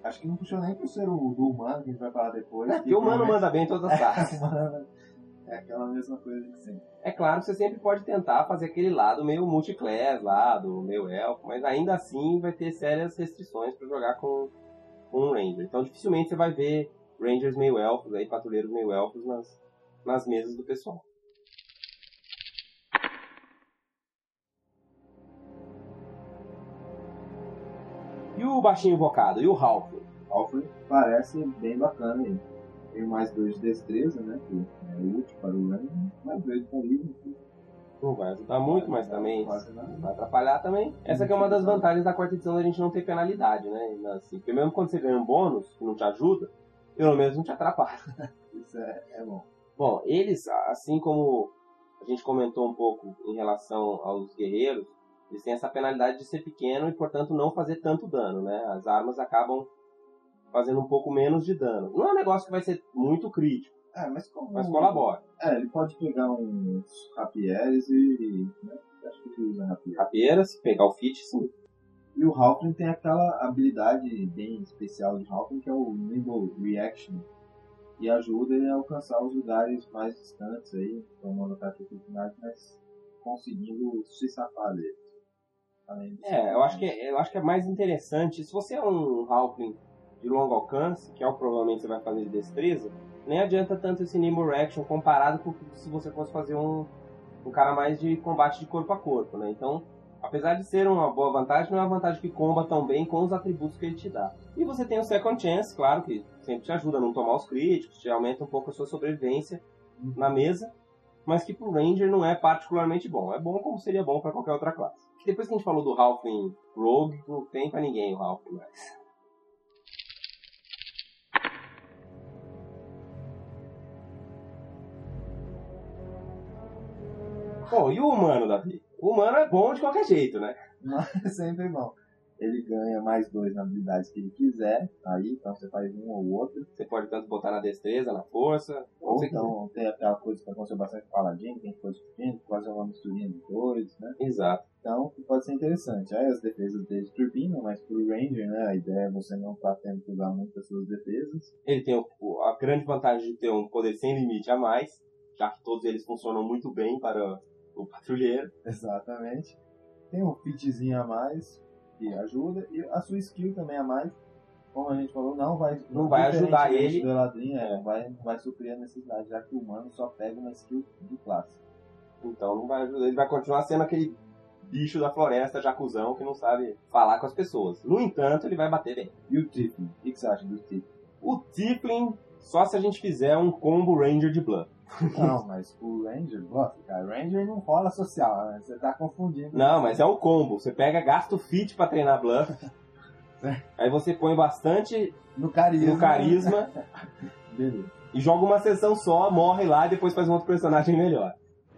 Acho que não puxou nem pro ser o do humano, que a gente vai falar depois. É, que porque o humano manda bem em todas as classes. Humano É aquela mesma coisa de sempre. É claro que você sempre pode tentar fazer aquele lado meio multiclass lá, do meio elfo, mas ainda assim vai ter sérias restrições para jogar com, com um Ranger. Então dificilmente você vai ver Rangers meio elfos, aí, patrulheiros meio elfos nas, nas mesas do pessoal. O baixinho invocado? E o Ralph? Alfred parece bem bacana aí. Tem mais dois de destreza, né? Que é útil para o Ranger. Mais dois de carisma. que Não vai ajudar muito, mas também vai atrapalhar também. Essa é uma das vantagens da quarta edição da gente não ter penalidade, né? Assim, porque mesmo quando você ganha um bônus que não te ajuda, pelo menos não te atrapalha. Isso é, é bom. Bom, eles, assim como a gente comentou um pouco em relação aos guerreiros, eles têm essa penalidade de ser pequeno e, portanto, não fazer tanto dano, né? As armas acabam fazendo um pouco menos de dano. Não é um negócio que vai ser muito crítico, É, mas como. mas colabora. É, ele pode pegar uns rapieres e. Né? Acho que ele usa. Rapieira, se pegar o fit, sim. E o Halfling tem aquela habilidade bem especial de Halfling que é o Nimble Reaction. E ajuda ele a alcançar os lugares mais distantes aí, tomando ataque de oportunidade, mas conseguindo se safar deles. Além disso, É, eu acho que é, eu acho que é mais interessante. Se você é um Halfling de longo alcance, que é o provavelmente você vai fazer de destreza, nem adianta tanto esse Nimble Reaction comparado com se você fosse fazer um, um cara mais de combate de corpo a corpo, né? Então, apesar de ser uma boa vantagem, não é uma vantagem que comba tão bem com os atributos que ele te dá. E você tem o Second Chance, claro, que sempre te ajuda a não tomar os críticos, te aumenta um pouco a sua sobrevivência na mesa, mas que pro Ranger não é particularmente bom. É bom como seria bom para qualquer outra classe. Depois que a gente falou do Halfling Rogue, não tem pra ninguém o Halfling mais. Bom, e o humano, Davi? O humano é bom de qualquer jeito, né? Mas é sempre bom. Ele ganha mais dois na habilidade que ele quiser, aí, então você faz um ou outro. Você pode tanto botar na destreza, na força, Ou então tem aquela coisa que aconteceu bastante com o Paladino, tem coisa discutindo, fazer uma misturinha de dois, né? Exato. Então pode ser interessante. Aí as defesas dele turbinam, mas pro Ranger, né, a ideia é você não estar tendo que usar muito as suas defesas. Ele tem o- a grande vantagem de ter um poder sem limite a mais, já que todos eles funcionam muito bem para o patrulheiro. Exatamente. Tem um fitzinho a mais que ajuda, e a sua skill também a mais. Como a gente falou, não vai, Não vai ajudar ele. do Eladrin, é, vai, não vai suprir a necessidade, já que o humano só pega uma skill de classe. Então não vai ajudar. Ele vai continuar sendo aquele bicho da floresta, jacuzão, que não sabe falar com as pessoas. No entanto, ele vai bater bem. E o Tiflin? O que você acha do Tiflin? O Tiflin, só se a gente fizer um combo Ranger de Bluff. Não, mas o Ranger, bluff, cara, Ranger não rola social, né? Você tá confundindo. Não, mas é um combo. Você pega, gasta o fit pra treinar Bluff. Aí você põe bastante No carisma. no carisma Beleza. e joga uma sessão só, morre lá e depois faz um outro personagem melhor.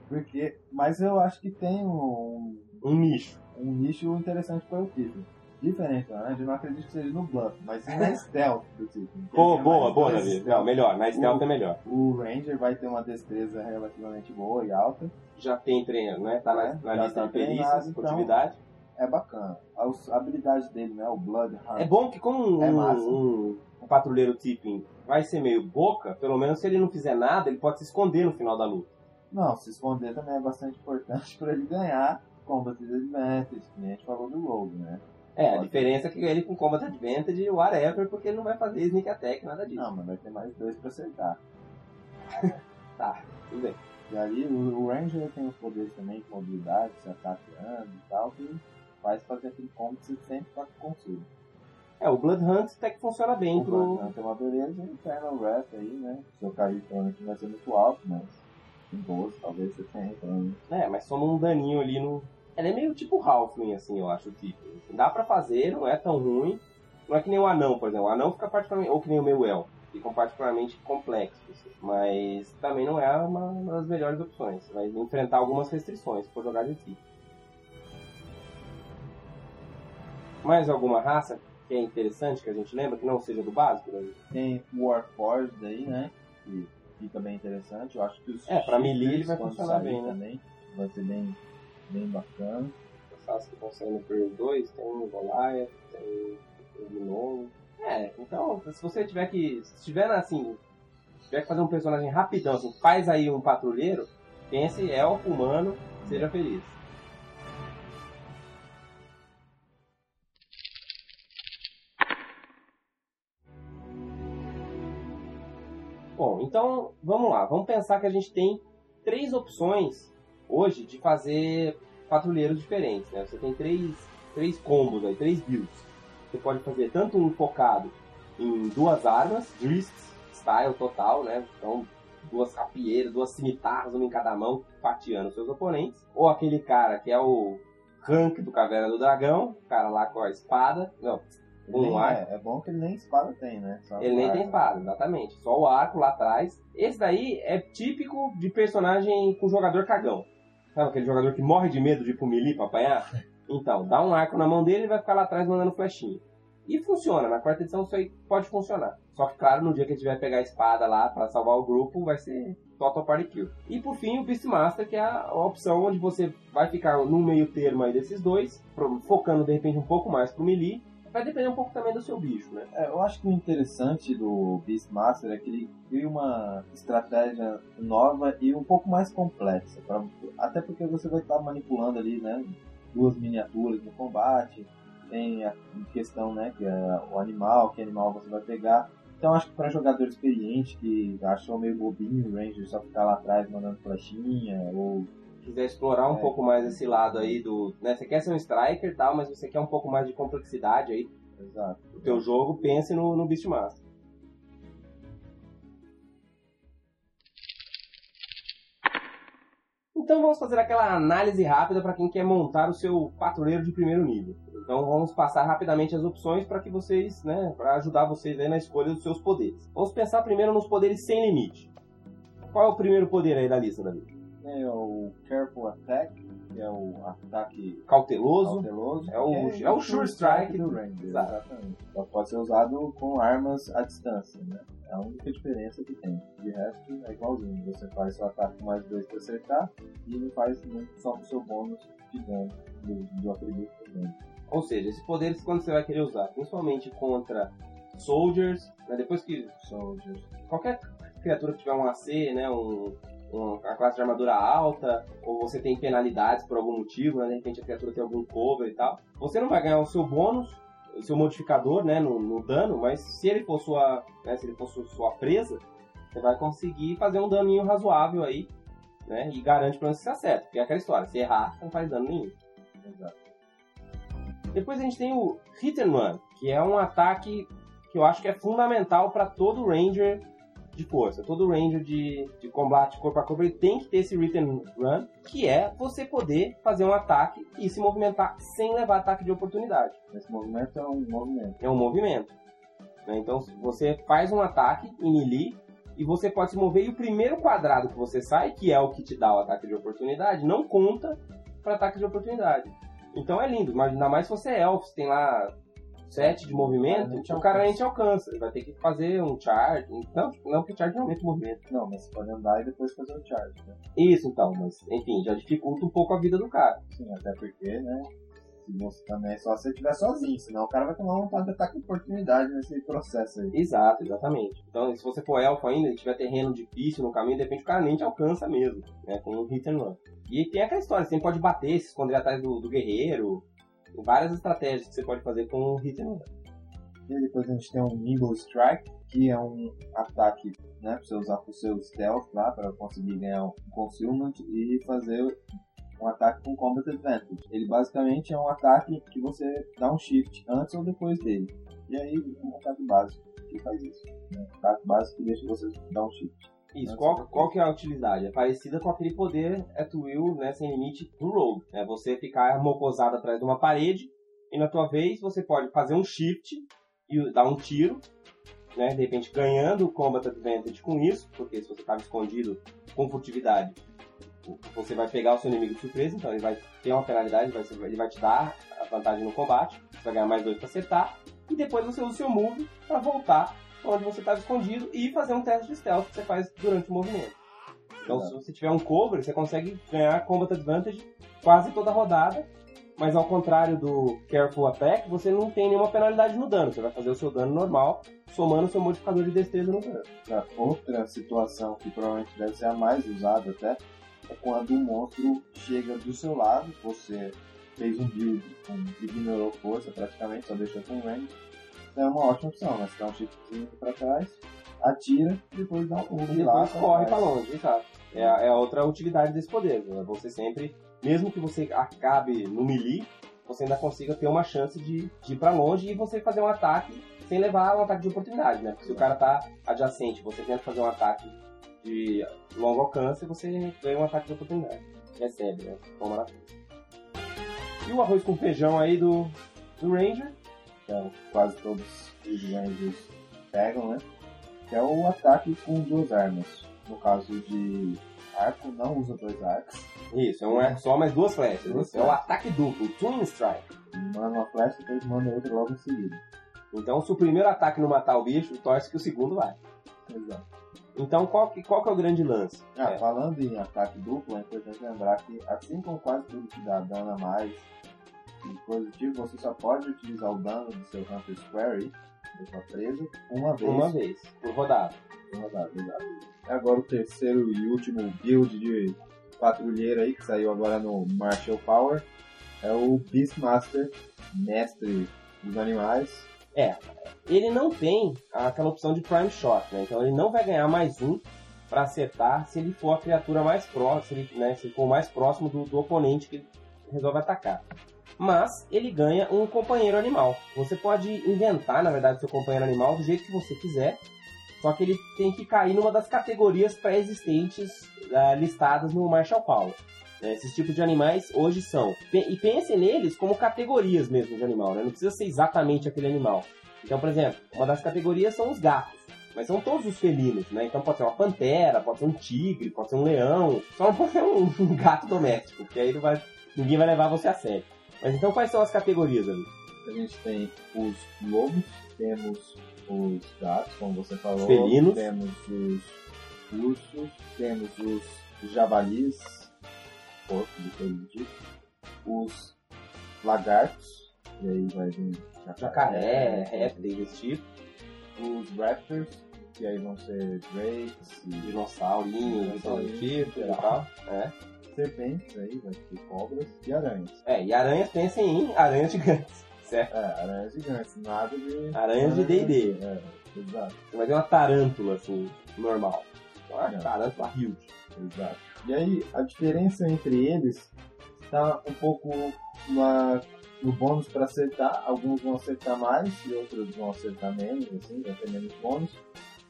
Porque, mas eu acho que tem um, Um nicho. um nicho interessante para o Tiflin. Diferente, né? Eu não acredito que seja no bluff, mas sim na stealth do Tiflin. Pô, boa, boa, Davi. Não, melhor. Na stealth é melhor. O Ranger vai ter uma destreza relativamente boa e alta. Já tem treino, né? Tá na, É, na lista tá de perícias, então. furtividade. É bacana. As habilidades dele, né? O Blood Hunt. É bom que como um, É um- um patrulheiro Tiflin vai ser meio boca, pelo menos se ele não fizer nada, ele pode se esconder no final da luta. Não, se esconder também é bastante importante para ele ganhar Combat Advantage, que nem a gente falou do Rogue, né? É, a Pode. diferença é que ele com Combat Advantage, whatever, porque ele não vai fazer sneak attack, nada disso. Não, mas vai ter mais dois para acertar. Tá, tudo bem. E aí o, o Ranger tem os poderes também de mobilidade, se ataqueando e tal, que faz fazer aquele combo que você sempre tá consigo. É, o Blood Hunt até que funciona bem O pro... Blood Hunt é uma beleza e o Eternal Wrath aí, né? Seu provavelmente não vai ser muito alto, mas 12 talvez você tenha, então É, mas soma um daninho ali no, Ela é meio tipo Halfling, assim, eu acho, tipo. Dá pra fazer, não é tão ruim. Não é que nem o anão, por exemplo. O anão fica particularmente. Ou que nem o meu El. Ficam particularmente complexos. assim. Mas também não é uma, das melhores opções. Você vai enfrentar algumas restrições for jogar de tipo. Mais alguma raça que é interessante que a gente lembra, que não seja do básico? né? Tem Warforged aí, né? Que fica bem interessante. Eu acho que os É, pra Shifters, melee ele vai funcionar bem, né? Também, vai ser bem, bem bacana. Os raças que vão sair no Period 2, tem o Goliath, tem o Gnome. É, então, se você tiver que. Se tiver assim. Se tiver que fazer um personagem rapidão, assim, faz aí um patrulheiro, pense elfo, humano, seja feliz. Então vamos lá. Vamos pensar que a gente tem três opções hoje de fazer patrulheiros diferentes. Né? Você tem três, três combos aí, três builds. Você pode fazer tanto um focado em duas armas, Drist style total, né? Então, duas rapieiras, duas cimitarras, uma em cada mão, fatiando seus oponentes. Ou aquele cara que é o rank do Caverna do Dragão, o cara lá com a espada. Não, Ele nem arco. é, é bom que ele nem espada tem, né? Só ele nem tem espada, exatamente. Só o arco lá atrás. Esse daí é típico de personagem com jogador cagão. Sabe aquele jogador que morre de medo de ir pro melee pra apanhar? Então, dá um arco na mão dele e vai ficar lá atrás mandando flechinha. E funciona, na quarta edição isso aí pode funcionar. Só que, claro, no dia que a gente vai pegar a espada lá pra salvar o grupo, vai ser total party kill. E por fim, o Beastmaster, que é a opção onde você vai ficar no meio termo aí desses dois, focando de repente um pouco mais pro melee. Vai depender um pouco também do seu bicho, né? É, eu acho que o interessante do Beastmaster é que ele cria uma estratégia nova e um pouco mais complexa. pra- até porque você vai estar manipulando ali, né? Duas miniaturas no combate. Tem a questão, né? Que é o animal, que animal você vai pegar. Então acho que para jogador experiente que achou meio bobinho o Ranger só ficar lá atrás mandando flechinha ou quiser explorar um É. pouco mais esse lado aí do. Né, você quer ser um striker e tal, mas você quer um pouco mais de complexidade aí exato. do teu jogo, pense no, no Beastmaster. Então vamos fazer aquela análise rápida para quem quer montar o seu patrulheiro de primeiro nível. Então vamos passar rapidamente as opções para que vocês, né, para ajudar vocês aí na escolha dos seus poderes. Vamos pensar primeiro nos poderes sem limite. Qual é o primeiro poder aí da lista, Davi? Tem o Careful Attack, que é o ataque Cauteloso. cauteloso. É o- que é o Sure Strike do Ranger. Exatamente. Só pode ser usado com armas à distância, né? É a única diferença que tem. De resto, é igualzinho. Você faz seu ataque com mais dois pra acertar e não faz só o seu bônus de dano do, do atributo também. Ou seja, esses poderes quando você vai querer usar, principalmente contra soldiers, né, depois que Soldiers. qualquer criatura que tiver um AC, né, um, uma classe de armadura alta, ou você tem penalidades por algum motivo, né, de repente a criatura tem algum cover e tal, você não vai ganhar o seu bônus, o seu modificador, né, no, no dano, mas se ele for sua, né, se ele for su- sua presa, você vai conseguir fazer um daninho razoável aí, né, e garante pelo menos que você acerta, porque é aquela história, se errar, não faz dano nenhum. Exato. Depois a gente tem o Hit and Run, que é um ataque que eu acho que é fundamental para todo Ranger de força. Todo Ranger de, de combate corpo a corpo ele tem que ter esse and Run, que é você poder fazer um ataque e se movimentar sem levar ataque de oportunidade. Esse movimento é um movimento. É um movimento. né? Então você faz um ataque em melee e você pode se mover e o primeiro quadrado que você sai, que é o que te dá o ataque de oportunidade, não conta para ataque de oportunidade. Então é lindo, mas ainda mais se você é elfo, tem lá 7 de movimento, te o cara alcança. nem te alcança. Ele vai ter que fazer um charge. Não, não porque charge não aumenta o movimento. Não, mas você pode andar e depois fazer o charge, né? Isso então, mas enfim, já dificulta um pouco a vida do cara. Sim, até porque, né? Se você também é só se você estiver sozinho, senão o cara vai tomar um ataque de oportunidade nesse processo aí. Exato, exatamente. Então, se você for elfo ainda e tiver terreno difícil no caminho, de repente o cara nem te alcança mesmo, né? Com um hit and run. E tem aquela história, você pode bater, se esconder atrás do, do guerreiro. Várias estratégias que você pode fazer com um hit and. E depois a gente tem um Nimble Strike, que é um ataque né, pra você usar pro seu stealth lá, para conseguir ganhar um concealment e fazer um ataque com combat advantage. Ele basicamente é um ataque que você dá um shift antes ou depois dele. E aí um ataque básico que faz isso. Né? Um ataque básico que deixa você dar um shift. Isso, Não qual, qual que é a utilidade? É parecida com aquele poder at will, né, sem limite do Rogue. É você ficar mocosado atrás de uma parede e na tua vez você pode fazer um shift e dar um tiro, né, de repente ganhando o Combat Advantage com isso, porque se você estava escondido com furtividade, você vai pegar o seu inimigo de surpresa, então ele vai ter uma penalidade, ele vai, ele vai te dar a vantagem no combate, você vai ganhar mais dois para acertar, e depois você usa o seu move para voltar onde você estava escondido e fazer um teste de stealth que você faz durante o movimento. Então, se você tiver um cover, você consegue ganhar combat advantage quase toda a rodada, mas ao contrário do careful attack, você não tem nenhuma penalidade no dano. Você vai fazer o seu dano normal, somando o seu modificador de destreza no dano. Outra situação que provavelmente deve ser a mais usada até é quando o monstro chega do seu lado, você fez um build com ignorou força praticamente, só deixou com range. É uma ótima opção, né? Você dá um shiftzinho pra trás, atira e depois dá um pulo E lá. depois corre pra longe, exato. É, a- é a outra utilidade desse poder. né? Você sempre, mesmo que você acabe no melee, você ainda consiga ter uma chance de, de ir pra longe e você fazer um ataque sem levar um ataque de oportunidade, né? Porque se o cara tá adjacente, você tenta fazer um ataque de longo alcance, você ganha um ataque de oportunidade. Recebe, né? Toma na frente. E o arroz com feijão aí do, do Ranger? Que é o quase todos os rangers pegam, né? Que é o ataque com duas armas. No caso de arco, não usa dois arcos. Isso, é um arco só, mas duas flechas. Duas é o flechas. ataque duplo, Twin Strike. Manda uma flecha e depois manda outra logo em seguida. Então, se o primeiro ataque não matar o bicho, torce que o segundo vai. Exato. Então, qual que, qual que é o grande lance? Ah, É. falando em ataque duplo, é importante lembrar que, assim como quase tudo que dá dano a mais tipo, você só pode utilizar o dano do seu Hunter Square da sua presa, uma vez Uma vez, por rodada. por rodada. Exato. Agora o terceiro e último build de patrulheiro aí, que saiu agora no Martial Power, é o Beastmaster, mestre dos animais. Ele não tem aquela opção de Prime Shot, né? Então, ele não vai ganhar mais um pra acertar se ele for a criatura mais próxima, se ele, né, se for mais próximo do, do oponente que ele resolve atacar. Mas ele ganha um companheiro animal. Você pode inventar, na verdade, seu companheiro animal do jeito que você quiser. Só que ele tem que cair numa das categorias pré-existentes ah, listadas no Marshall Power. né? Esses tipos de animais hoje são. E pense neles como categorias mesmo de animal, né? Não precisa ser exatamente aquele animal. Então, por exemplo, uma das categorias são os gatos. Mas são todos os felinos, né? Então pode ser uma pantera, pode ser um tigre, pode ser um leão. Só não pode ser um, um gato doméstico, porque aí vai, ninguém vai levar você a sério. Mas então quais são as categorias ali? A gente tem os lobos, temos os gatos, como você falou, Felinos. temos os ursos, temos os javalis, porcos coisa do tipo, os lagartos, e aí vai vir Jacaré, répteis desse tipo, os raptors, que aí vão ser drakes dinossaurinhos coisa do tipo e tal. É. serpentes, aí vai ter cobras e aranhas. é, e aranhas pensem em aranhas gigantes, certo? É, aranhas gigantes, nada de... Aranhas de D&D. É, exato. Você vai ter uma tarântula, assim, normal. Uma Não. tarântula huge. Exato. E aí, a diferença entre eles está um pouco na, no bônus para acertar. Alguns vão acertar mais e outros vão acertar menos, assim, vai ter menos bônus.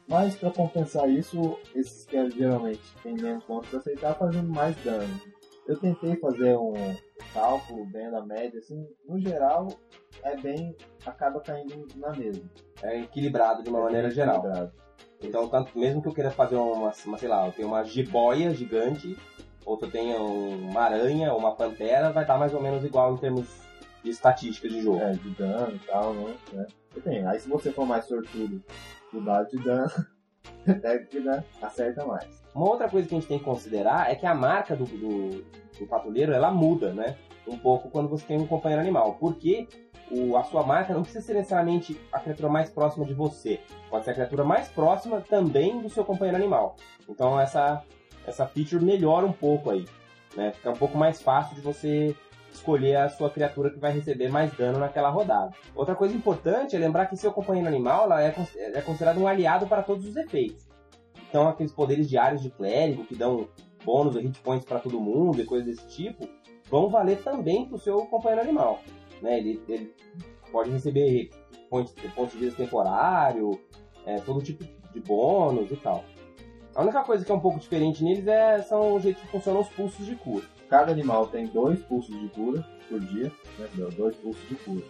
Mas para compensar isso, esses que geralmente têm menos bônus para acertar, fazendo mais dano. Eu tentei fazer um cálculo bem na média, assim, no geral, é bem. acaba caindo na mesma. É equilibrado de uma maneira geral. Então, tanto, mesmo que eu queira fazer uma, uma, sei lá, eu tenho uma jiboia gigante, ou que eu tenha uma aranha ou uma pantera, vai dar mais ou menos igual em termos de estatísticas de jogo. É, de dano e tal, né? Bem, aí se você for mais sortudo no dado de dano, deve que dá, acerta mais. Uma outra coisa que a gente tem que considerar é que a marca do, do, do patrulheiro, ela muda, né? Um pouco quando você tem um companheiro animal. Porque o, a sua marca não precisa ser necessariamente a criatura mais próxima de você. Pode ser a criatura mais próxima também do seu companheiro animal. Então essa, essa feature melhora um pouco aí. Né? Fica um pouco mais fácil de você escolher a sua criatura que vai receber mais dano naquela rodada. Outra coisa importante é lembrar que seu companheiro animal ela é, é considerado um aliado para todos os efeitos. Então aqueles poderes diários de clérigo que dão bônus ou hit points para todo mundo e coisas desse tipo, vão valer também para o seu companheiro animal. Né? Ele, ele pode receber pontos, pontos de vida temporário, é, todo tipo de bônus e tal. A única coisa que é um pouco diferente neles é, são o jeito que funcionam os pulsos de cura. Cada animal tem dois pulsos de cura por dia, né? dois pulsos de cura.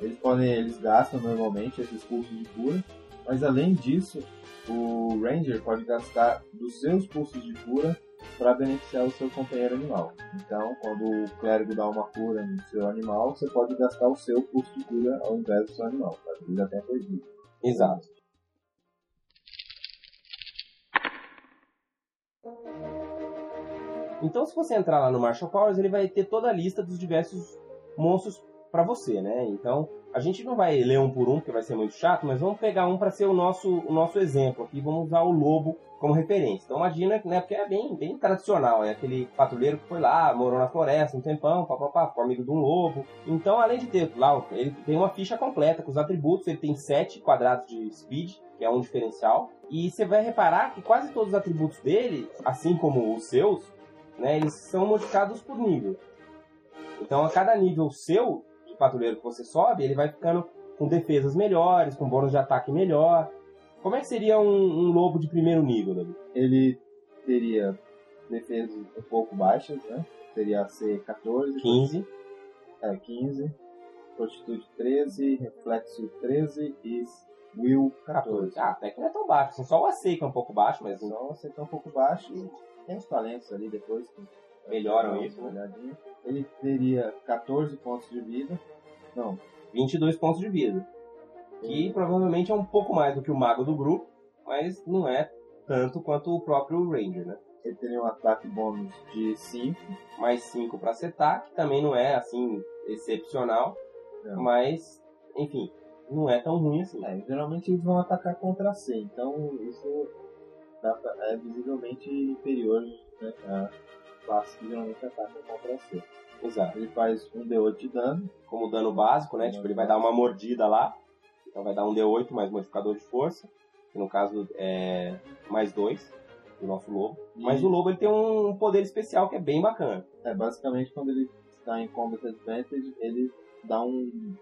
Eles podem, eles gastam normalmente esses pulsos de cura, mas além disso, o Ranger pode gastar dos seus pulsos de cura para beneficiar o seu companheiro animal. Então, quando o clérigo dá uma cura no seu animal, você pode gastar o seu pulso de cura ao invés do seu animal, que ele já tenha perdido. Exato. Então, se você entrar lá no Marshall Powers, ele vai ter toda a lista dos diversos monstros para você, né? Então, a gente não vai ler um por um, porque vai ser muito chato, mas vamos pegar um para ser o nosso, o nosso exemplo aqui. Vamos usar o lobo como referência. Então, imagina, né? Porque é bem, bem tradicional, é aquele patrulheiro que foi lá, morou na floresta um tempão, papapá, ficou amigo de um lobo. Então, além de ter lá, ele tem uma ficha completa com os atributos, ele tem sete quadrados de speed, que é um diferencial. E você vai reparar que quase todos os atributos dele, assim como os seus, né, eles são modificados por nível. Então, a cada nível seu de patrulheiro que você sobe, ele vai ficando com defesas melhores, com bônus de ataque melhor. Como é que seria um, um lobo de primeiro nível, Davi? Ele teria defesas um pouco baixas, né? Seria ser 14, 15. É, 15, Fortitude 13, Reflexo 13 e Will 14. Ah, até que não é tão baixo. Assim, só o AC que é um pouco baixo, mas Só você tá um pouco baixo e tem os talentos ali depois que melhoram dá uma isso, né? olhadinha. Ele teria 14 pontos de vida. Não, 22 pontos de vida. Que provavelmente é um pouco mais do que o mago do grupo, mas não é tanto quanto o próprio Ranger, né? ele teria um ataque bônus de 5. Mais 5 para acertar, que também não é assim excepcional, Não. mas enfim, não é tão ruim assim. É, geralmente eles vão atacar contra C, então isso é visivelmente inferior né, a classes que geralmente atacam contra C. Exato. Ele faz um D8 de dano, Como dano básico, né? Tipo, ele vai dar uma mordida lá, então vai dar um D8 mais modificador de força, que no caso é mais 2 do nosso lobo. Mas o lobo ele tem um poder especial que é bem bacana. é basicamente quando ele está em Combat Advantage, ele dá um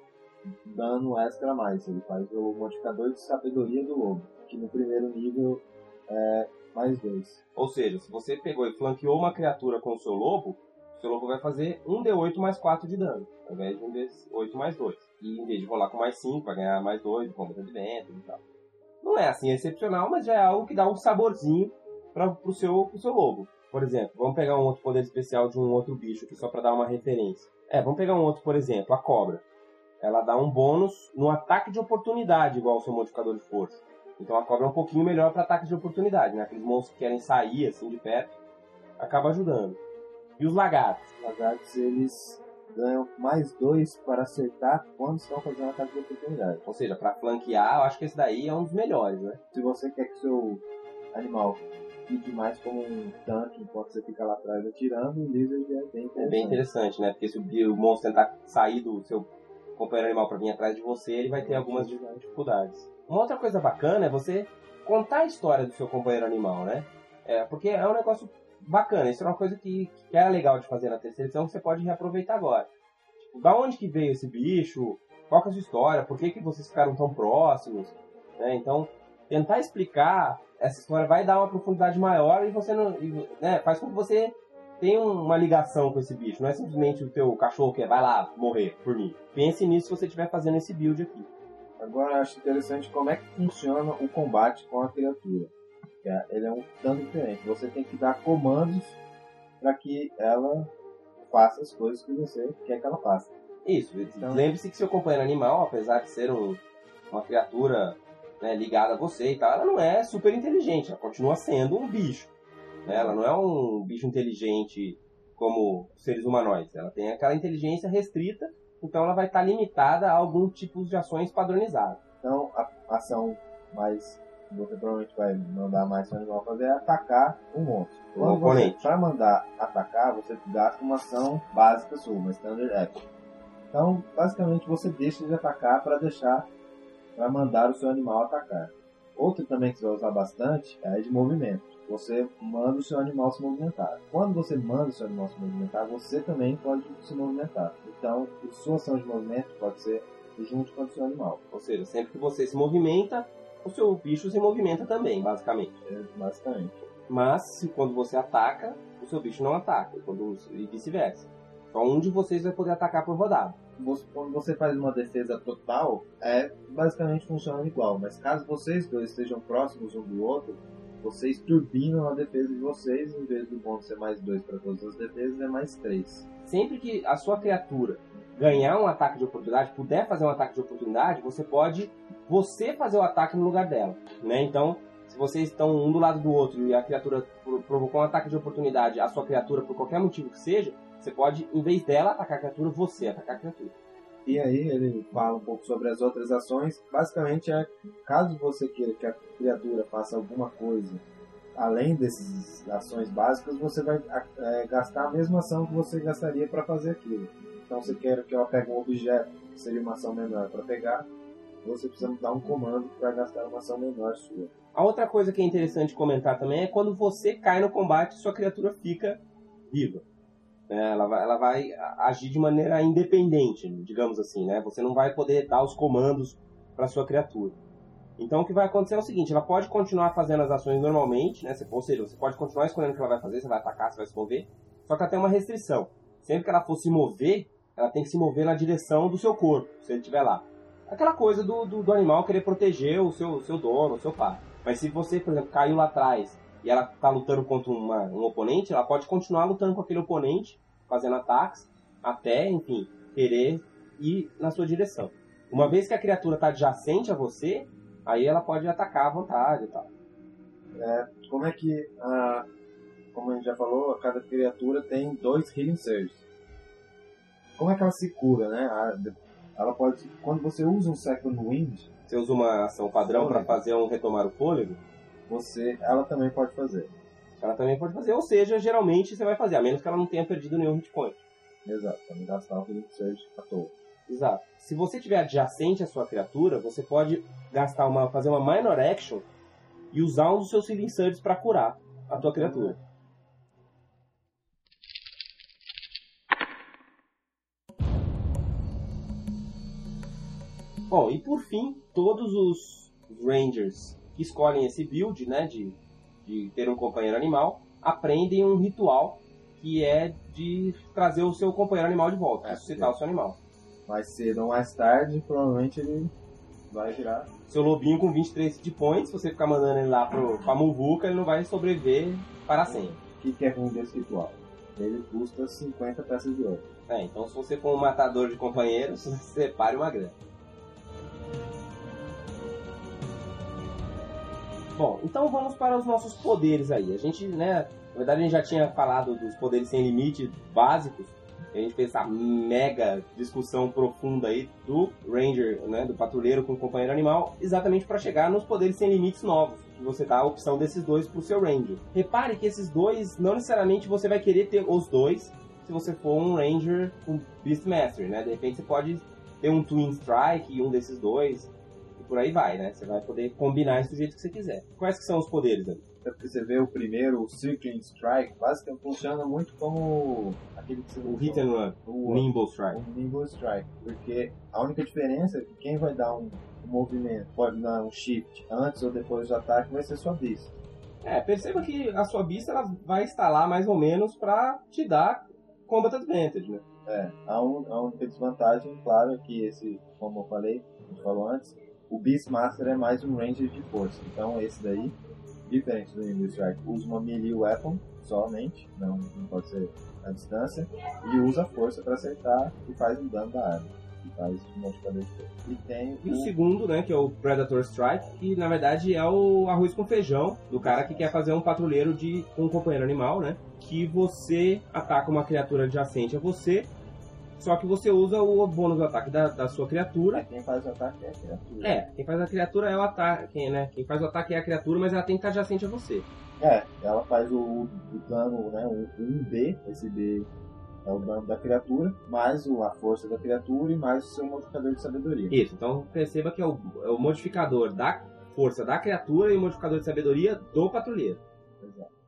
dano extra a mais. Ele faz o modificador de sabedoria do lobo, que no primeiro nível é mais 2. Ou seja, se você pegou e flanqueou uma criatura com o seu lobo, o seu lobo vai fazer um D8 mais 4 de dano, ao invés de um D8 mais 2. E em vez de rolar com mais 5, vai ganhar mais 2 de combat advantage e tal. Não é assim excepcional, mas já é algo que dá um saborzinho para o seu, pro seu lobo. Por exemplo, vamos pegar um outro poder especial de um outro bicho aqui, só para dar uma referência. É, vamos pegar um outro, por exemplo, a cobra. Ela dá um bônus no ataque de oportunidade, igual ao seu modificador de força. Então a cobra é um pouquinho melhor para ataques de oportunidade, né? Aqueles monstros que querem sair assim de perto, acaba ajudando. E os lagartos? Os lagartos eles ganham mais 2 para acertar quando estão fazendo ataque de oportunidade. Ou seja, para flanquear, eu acho que esse daí é um dos melhores, né? Se você quer que seu animal fique mais como um tanque enquanto você fica lá atrás atirando, o Lizard é bem interessante. É bem interessante, né? Porque se o monstro tentar sair do seu companheiro animal para vir atrás de você, ele vai ter algumas dificuldades. Uma outra coisa bacana é você contar a história do seu companheiro animal, né? É, porque é um negócio bacana. Isso é uma coisa que, que era legal de fazer na terceira edição que você pode reaproveitar agora. Tipo, da onde que veio esse bicho? Qual é a sua história? Por que, que vocês ficaram tão próximos? Né? Então, tentar explicar essa história vai dar uma profundidade maior e você não, e, né, faz com que você tenha um- uma ligação com esse bicho. Não é simplesmente o teu cachorro que é, vai lá morrer por mim. Pense nisso se você estiver fazendo esse build aqui. Agora acho interessante como é que funciona o combate com a criatura. É- Ele é um tanto diferente. Você tem que dar comandos para que ela faça as coisas que você quer que ela faça. Isso, Então- lembre-se que seu companheiro animal, apesar de ser um- uma criatura né, ligada a você e tal, ela não é super inteligente, ela continua sendo um bicho. né? Ela não é um bicho inteligente como seres humanoides, ela tem aquela inteligência restrita, então ela vai estar limitada a algum tipo de ações padronizadas. Então a ação mais que você provavelmente vai mandar mais seu animal fazer é atacar um monstro. Quando você, para mandar atacar, você gasta uma ação básica sua, uma standard action. Então, basicamente, você deixa de atacar para deixar para mandar o seu animal atacar. Outro também que você vai usar bastante é a de movimento. Você manda o seu animal se movimentar. Quando você manda o seu animal se movimentar, você também pode se movimentar. Então, a sua ação de movimento pode ser junto com do seu animal. Ou seja, sempre que você se movimenta, o seu bicho se movimenta também, basicamente. É, basicamente. Mas se quando você ataca, o seu bicho não ataca, e quando- e vice-versa. Só um de vocês vai poder atacar por rodada. Você- quando você faz uma defesa total, é basicamente funciona igual. Mas caso vocês dois estejam próximos um do outro, vocês turbinam a defesa de vocês, em vez do bônus ser mais dois para todas as defesas, é mais três. Sempre que a sua criatura ganhar um ataque de oportunidade, puder fazer um ataque de oportunidade, você pode você fazer o ataque no lugar dela, né? Então, se vocês estão um do lado do outro e a criatura pro- provocou um ataque de oportunidade, a sua criatura por qualquer motivo que seja, você pode, em vez dela atacar a criatura, você atacar a criatura. E aí ele fala um pouco sobre as outras ações. Basicamente é, caso você queira que a criatura faça alguma coisa além dessas ações básicas, você vai é, gastar a mesma ação que você gastaria para fazer aquilo. Então, se quer que ela pegue um objeto, que seria uma ação menor para pegar, você precisa dar um comando para gastar uma ação menor sua. A outra coisa que é interessante comentar também é quando você cai no combate, sua criatura fica viva. É, Ela vai, ela vai agir de maneira independente, digamos assim, né? Você não vai poder dar os comandos para sua criatura. Então o que vai acontecer é o seguinte, ela pode continuar fazendo as ações normalmente, né? Ou seja, você pode continuar escolhendo o que ela vai fazer, você vai atacar, você vai se mover, só que ela tem uma restrição. Sempre que ela for se mover, ela tem que se mover na direção do seu corpo, se ele estiver lá. Aquela coisa do, do, do animal querer proteger o seu, seu dono, o seu pai. Mas se você, por exemplo, caiu lá atrás e ela tá lutando contra uma- um oponente, ela pode continuar lutando com aquele oponente, fazendo ataques, até, enfim, querer ir na sua direção. Uma vez que a criatura está adjacente a você, aí ela pode atacar à vontade e tal. Como é que, a, como a gente já falou, cada criatura tem dois Healing Surges. Como é que ela se cura, né? A- Ela pode, quando você usa um Second Wind, Você usa uma ação padrão para fazer um retomar o fôlego, você, ela também pode fazer. ela também pode fazer. Ou seja, geralmente você vai fazer, a menos que ela não tenha perdido nenhum hit point. Exato, para não gastar o Healing Surge à toa. Exato. Se você tiver adjacente à sua criatura, você pode gastar uma, fazer uma minor action e usar um dos seus healing surges para curar a tua criatura. Bom, e por fim, todos os Rangers que escolhem esse build, né, de, de ter um companheiro animal, aprendem um ritual que é de trazer o seu companheiro animal de volta, É, ressuscitar é. o seu animal. Mais cedo ou mais tarde, provavelmente ele vai virar. Seu lobinho com 23 de points, se você ficar mandando ele lá pro, pra Muvuca, ele não vai sobreviver para sempre. O que, que é ruim desse ritual? Ele custa 50 peças de ouro. É, então se você for um matador de companheiros, separe uma grana. Bom, então vamos para os nossos poderes aí. A gente, né, na verdade a gente já tinha falado dos poderes sem limite básicos. A gente fez essa mega discussão profunda aí do Ranger, né, do patrulheiro com o companheiro animal, exatamente para chegar nos poderes sem limites novos. Você dá a opção desses dois pro seu Ranger. Repare que esses dois, não necessariamente você vai querer ter os dois se você for um Ranger com Beastmaster, né? De repente você pode ter um Twin Strike e um desses dois, por aí vai, né? Você vai poder combinar isso do jeito que você quiser. Quais que são os poderes, Dani? Até porque você vê o primeiro, o Circling Strike, basicamente funciona muito como aquele que você O Hit and Run, o, o Nimble Strike. um Nimble Strike. Porque a única diferença é que quem vai dar um, um movimento, pode dar um shift antes ou depois do ataque, vai ser sua Beast. É, perceba que a sua vista ela vai lá mais ou menos pra te dar Combat Advantage, né? É, a, un- a única desvantagem, claro, é que esse, como eu falei, a gente falou antes, o Beastmaster é mais um Ranger de força. Então esse daí, diferente do Nimble Strike, usa uma melee weapon somente, não, não pode ser a distância, e usa força para acertar e faz um dano da arma. E faz um modificador de força. E tem E o o segundo, né, que é o Predator Strike, que na verdade é o arroz com feijão do cara que quer fazer um patrulheiro de com um companheiro animal, né? Que você ataca uma criatura adjacente a você, só que você usa o bônus do ataque da, da sua criatura. quem faz o ataque é a criatura. É, quem faz a criatura é o ataque, né? Quem faz o ataque é a criatura, mas ela tem que estar adjacente a você. É, ela faz o, o dano, né? Um, um D, esse D é o dano da criatura, mais a força da criatura e mais o seu modificador de sabedoria. Isso, então perceba que é o, é o modificador da força da criatura e o modificador de sabedoria do patrulheiro. Exato.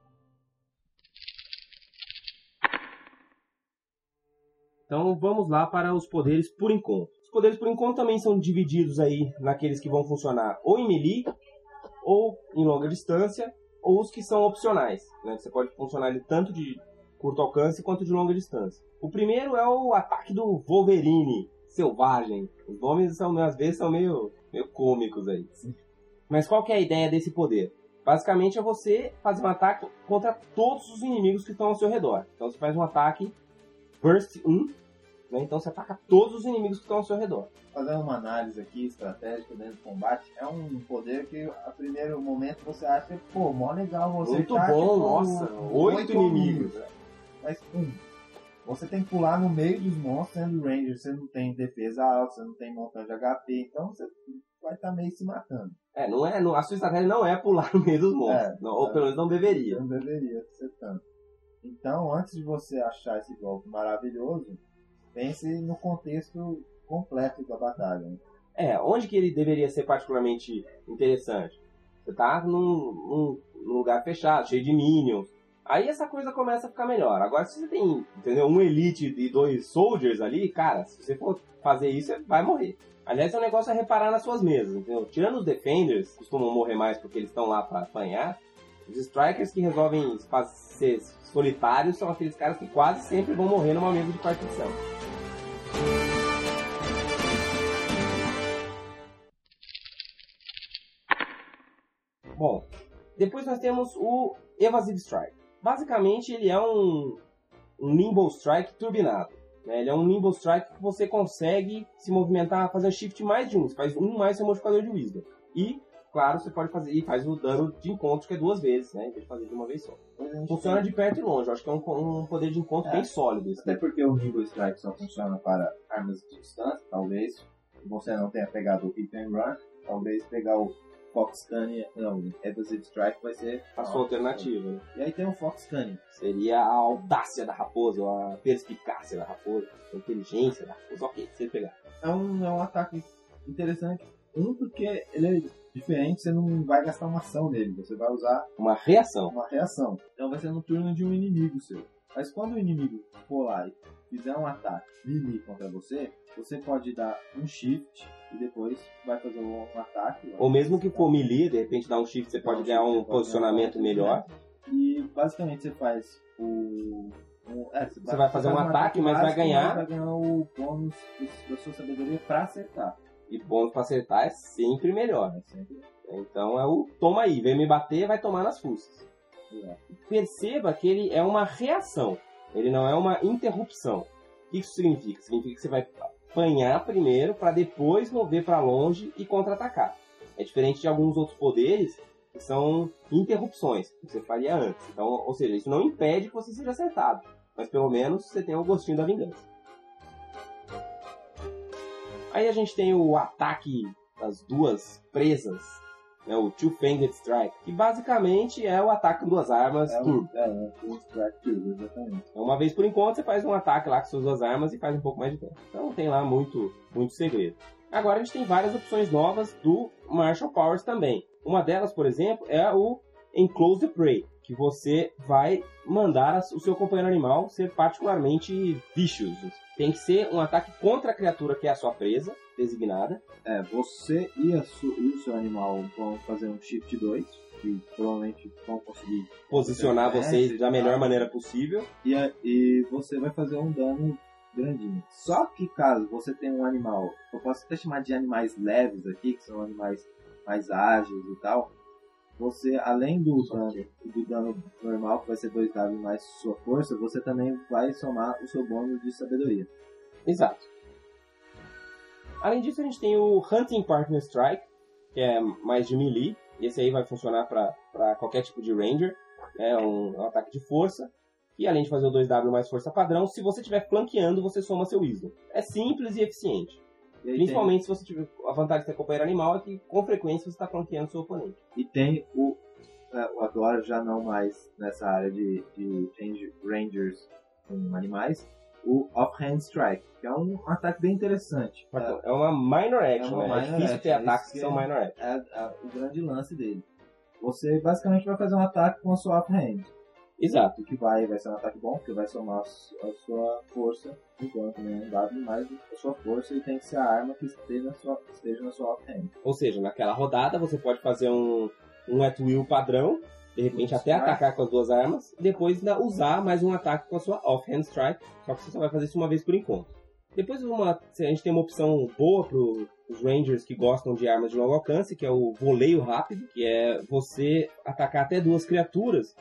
Então vamos lá para os poderes por encontro. Os poderes, por enquanto, também são divididos aí naqueles que vão funcionar ou em melee, ou em longa distância, ou os que são opcionais. Né? Você pode funcionar ele tanto de curto alcance quanto de longa distância. O primeiro é o ataque do Wolverine, selvagem. Os nomes, são, às vezes, são meio, meio cômicos aí. Mas qual que é a ideia desse poder? Basicamente é você fazer um ataque contra todos os inimigos que estão ao seu redor. Então você faz um ataque Burst 1, né? então você ataca todos os inimigos que estão ao seu redor. Fazendo uma análise aqui estratégica dentro do combate, é um poder que a primeiro momento você acha, pô, mó legal você Muito tá, bom, tipo, nossa. Oito inimigos. Mas um, você tem que pular no meio dos monstros, sendo Ranger, você não tem defesa alta, você não tem montão de HP, então você vai estar meio se matando. É, não é, não- a sua estratégia não é pular no meio dos monstros. É, não- ou é. pelo menos não deveria. Não deveria ser tanto. Então, antes de você achar esse golpe maravilhoso, pense no contexto completo da batalha. né? É, onde que ele deveria ser particularmente interessante? Você tá num, num- num lugar fechado, cheio de minions. Aí essa coisa começa a ficar melhor. Agora, se você tem, entendeu, um elite e dois soldiers ali, cara, se você for fazer isso, você vai morrer. Aliás, é um negócio a reparar nas suas mesas, entendeu? Tirando os defenders, costumam morrer mais porque eles estão lá pra apanhar, os strikers que resolvem ser solitários são aqueles caras que quase sempre vão morrer numa mesa de partição. Bom, depois nós temos o Evasive Strike. Basicamente, ele é um, um Nimble Strike turbinado. né? Ele é um Nimble Strike que você consegue se movimentar, fazer shift mais de um. Você faz um mais seu modificador de Wisdom. E, claro, você pode fazer e faz o dano de encontro, que é duas vezes, né? Em vez de fazer de uma vez só. Gente Funciona de perto e longe. Eu acho que é um, um poder de encontro É. bem sólido. Esse Até porque o Nimble Strike só funciona para armas de distância, talvez você não tenha pegado o Hit and Run, talvez pegar o Fox Canyon, não, Evasive Strike vai ser a sua alternativa. né? E aí tem o Fox Canyon. Seria a audácia da raposa, a perspicácia da raposa, a inteligência da raposa. Ok, você pegar. É um, é um ataque interessante. Um, porque ele é diferente, você não vai gastar uma ação nele, você vai usar Uma reação. uma reação. Então vai ser no turno de um inimigo seu. Mas quando o inimigo for lá e fizer um ataque melee contra você, você pode dar um shift e depois vai fazer um ataque. Ou mesmo que for melee, de repente dá um shift, você pode ganhar um posicionamento melhor. E basicamente você faz o. é, Você vai fazer um ataque, mas vai ganhar- Vai ganhar o bônus da sua sabedoria pra acertar. E bônus pra acertar é sempre melhor. É sempre. Então é o toma aí, vem me bater, vai tomar nas fuças. Perceba que ele é uma reação, ele não é uma interrupção. O que isso significa? Significa que você vai apanhar primeiro para depois mover para longe e contra-atacar. É diferente de alguns outros poderes que são interrupções, que você faria antes. Então, ou seja, isso não impede que você seja acertado, mas pelo menos você tem o gostinho da vingança. Aí a gente tem o ataque das duas presas, né, o Two-Fanged Strike, que basicamente é o ataque com duas armas É turbo. o, é, o Strike Turbo, exatamente. Então, uma vez por enquanto, você faz um ataque lá com suas duas armas e faz um pouco mais de dano. Então, não tem lá muito, muito segredo. Agora, a gente tem várias opções novas do Martial Powers também. Uma delas, por exemplo, é o Enclose the Prey, que você vai mandar o seu companheiro animal ser particularmente vicious. Tem que ser um ataque contra a criatura que é a sua presa, designada. É, você e, su- e o seu animal vão fazer um Shift 2, que provavelmente vão conseguir. Posicionar É, vocês da melhor maneira possível. E, e você vai fazer um dano grandinho. Só que caso você tenha um animal, eu posso até chamar de animais leves aqui, que são animais mais ágeis e tal. Você, além do dano, do dano normal, que vai ser 2W mais sua força, você também vai somar o seu bônus de sabedoria. Exato. Além disso, a gente tem o Hunting Partner Strike, que é mais de melee. Esse aí vai funcionar para qualquer tipo de Ranger. É um, é um ataque de força. E além de fazer o 2W mais força padrão, se você estiver flanqueando, você soma seu Wisdom. É simples e eficiente. Principalmente se você tiver. A vantagem de ter companheiro animal é que, com frequência, você está flanqueando seu oponente. E tem o. é, agora já não mais nessa área de, de range- Rangers com animais, o Offhand Strike, que é um ataque bem interessante. É, É uma minor action, uma né? É minor difícil ter action, ataques que são é- minor action. é, é o grande lance dele. Você basicamente vai fazer um ataque com a sua offhand. Exato. O que vai, vai ser um ataque bom, porque vai somar a su- a sua força dano também, um W mais a sua força, e tem que ser a arma que esteja na sua, esteja na sua offhand. Ou seja, naquela rodada você pode fazer um, um at will padrão, de repente até Strike. atacar com as duas armas, depois ainda usar mais um ataque com a sua offhand strike, só que você só vai fazer isso uma vez por encontro. Depois uma, a gente tem uma opção boa para os Rangers que gostam de armas de longo alcance, que é o voleio rápido, que é você atacar até duas criaturas.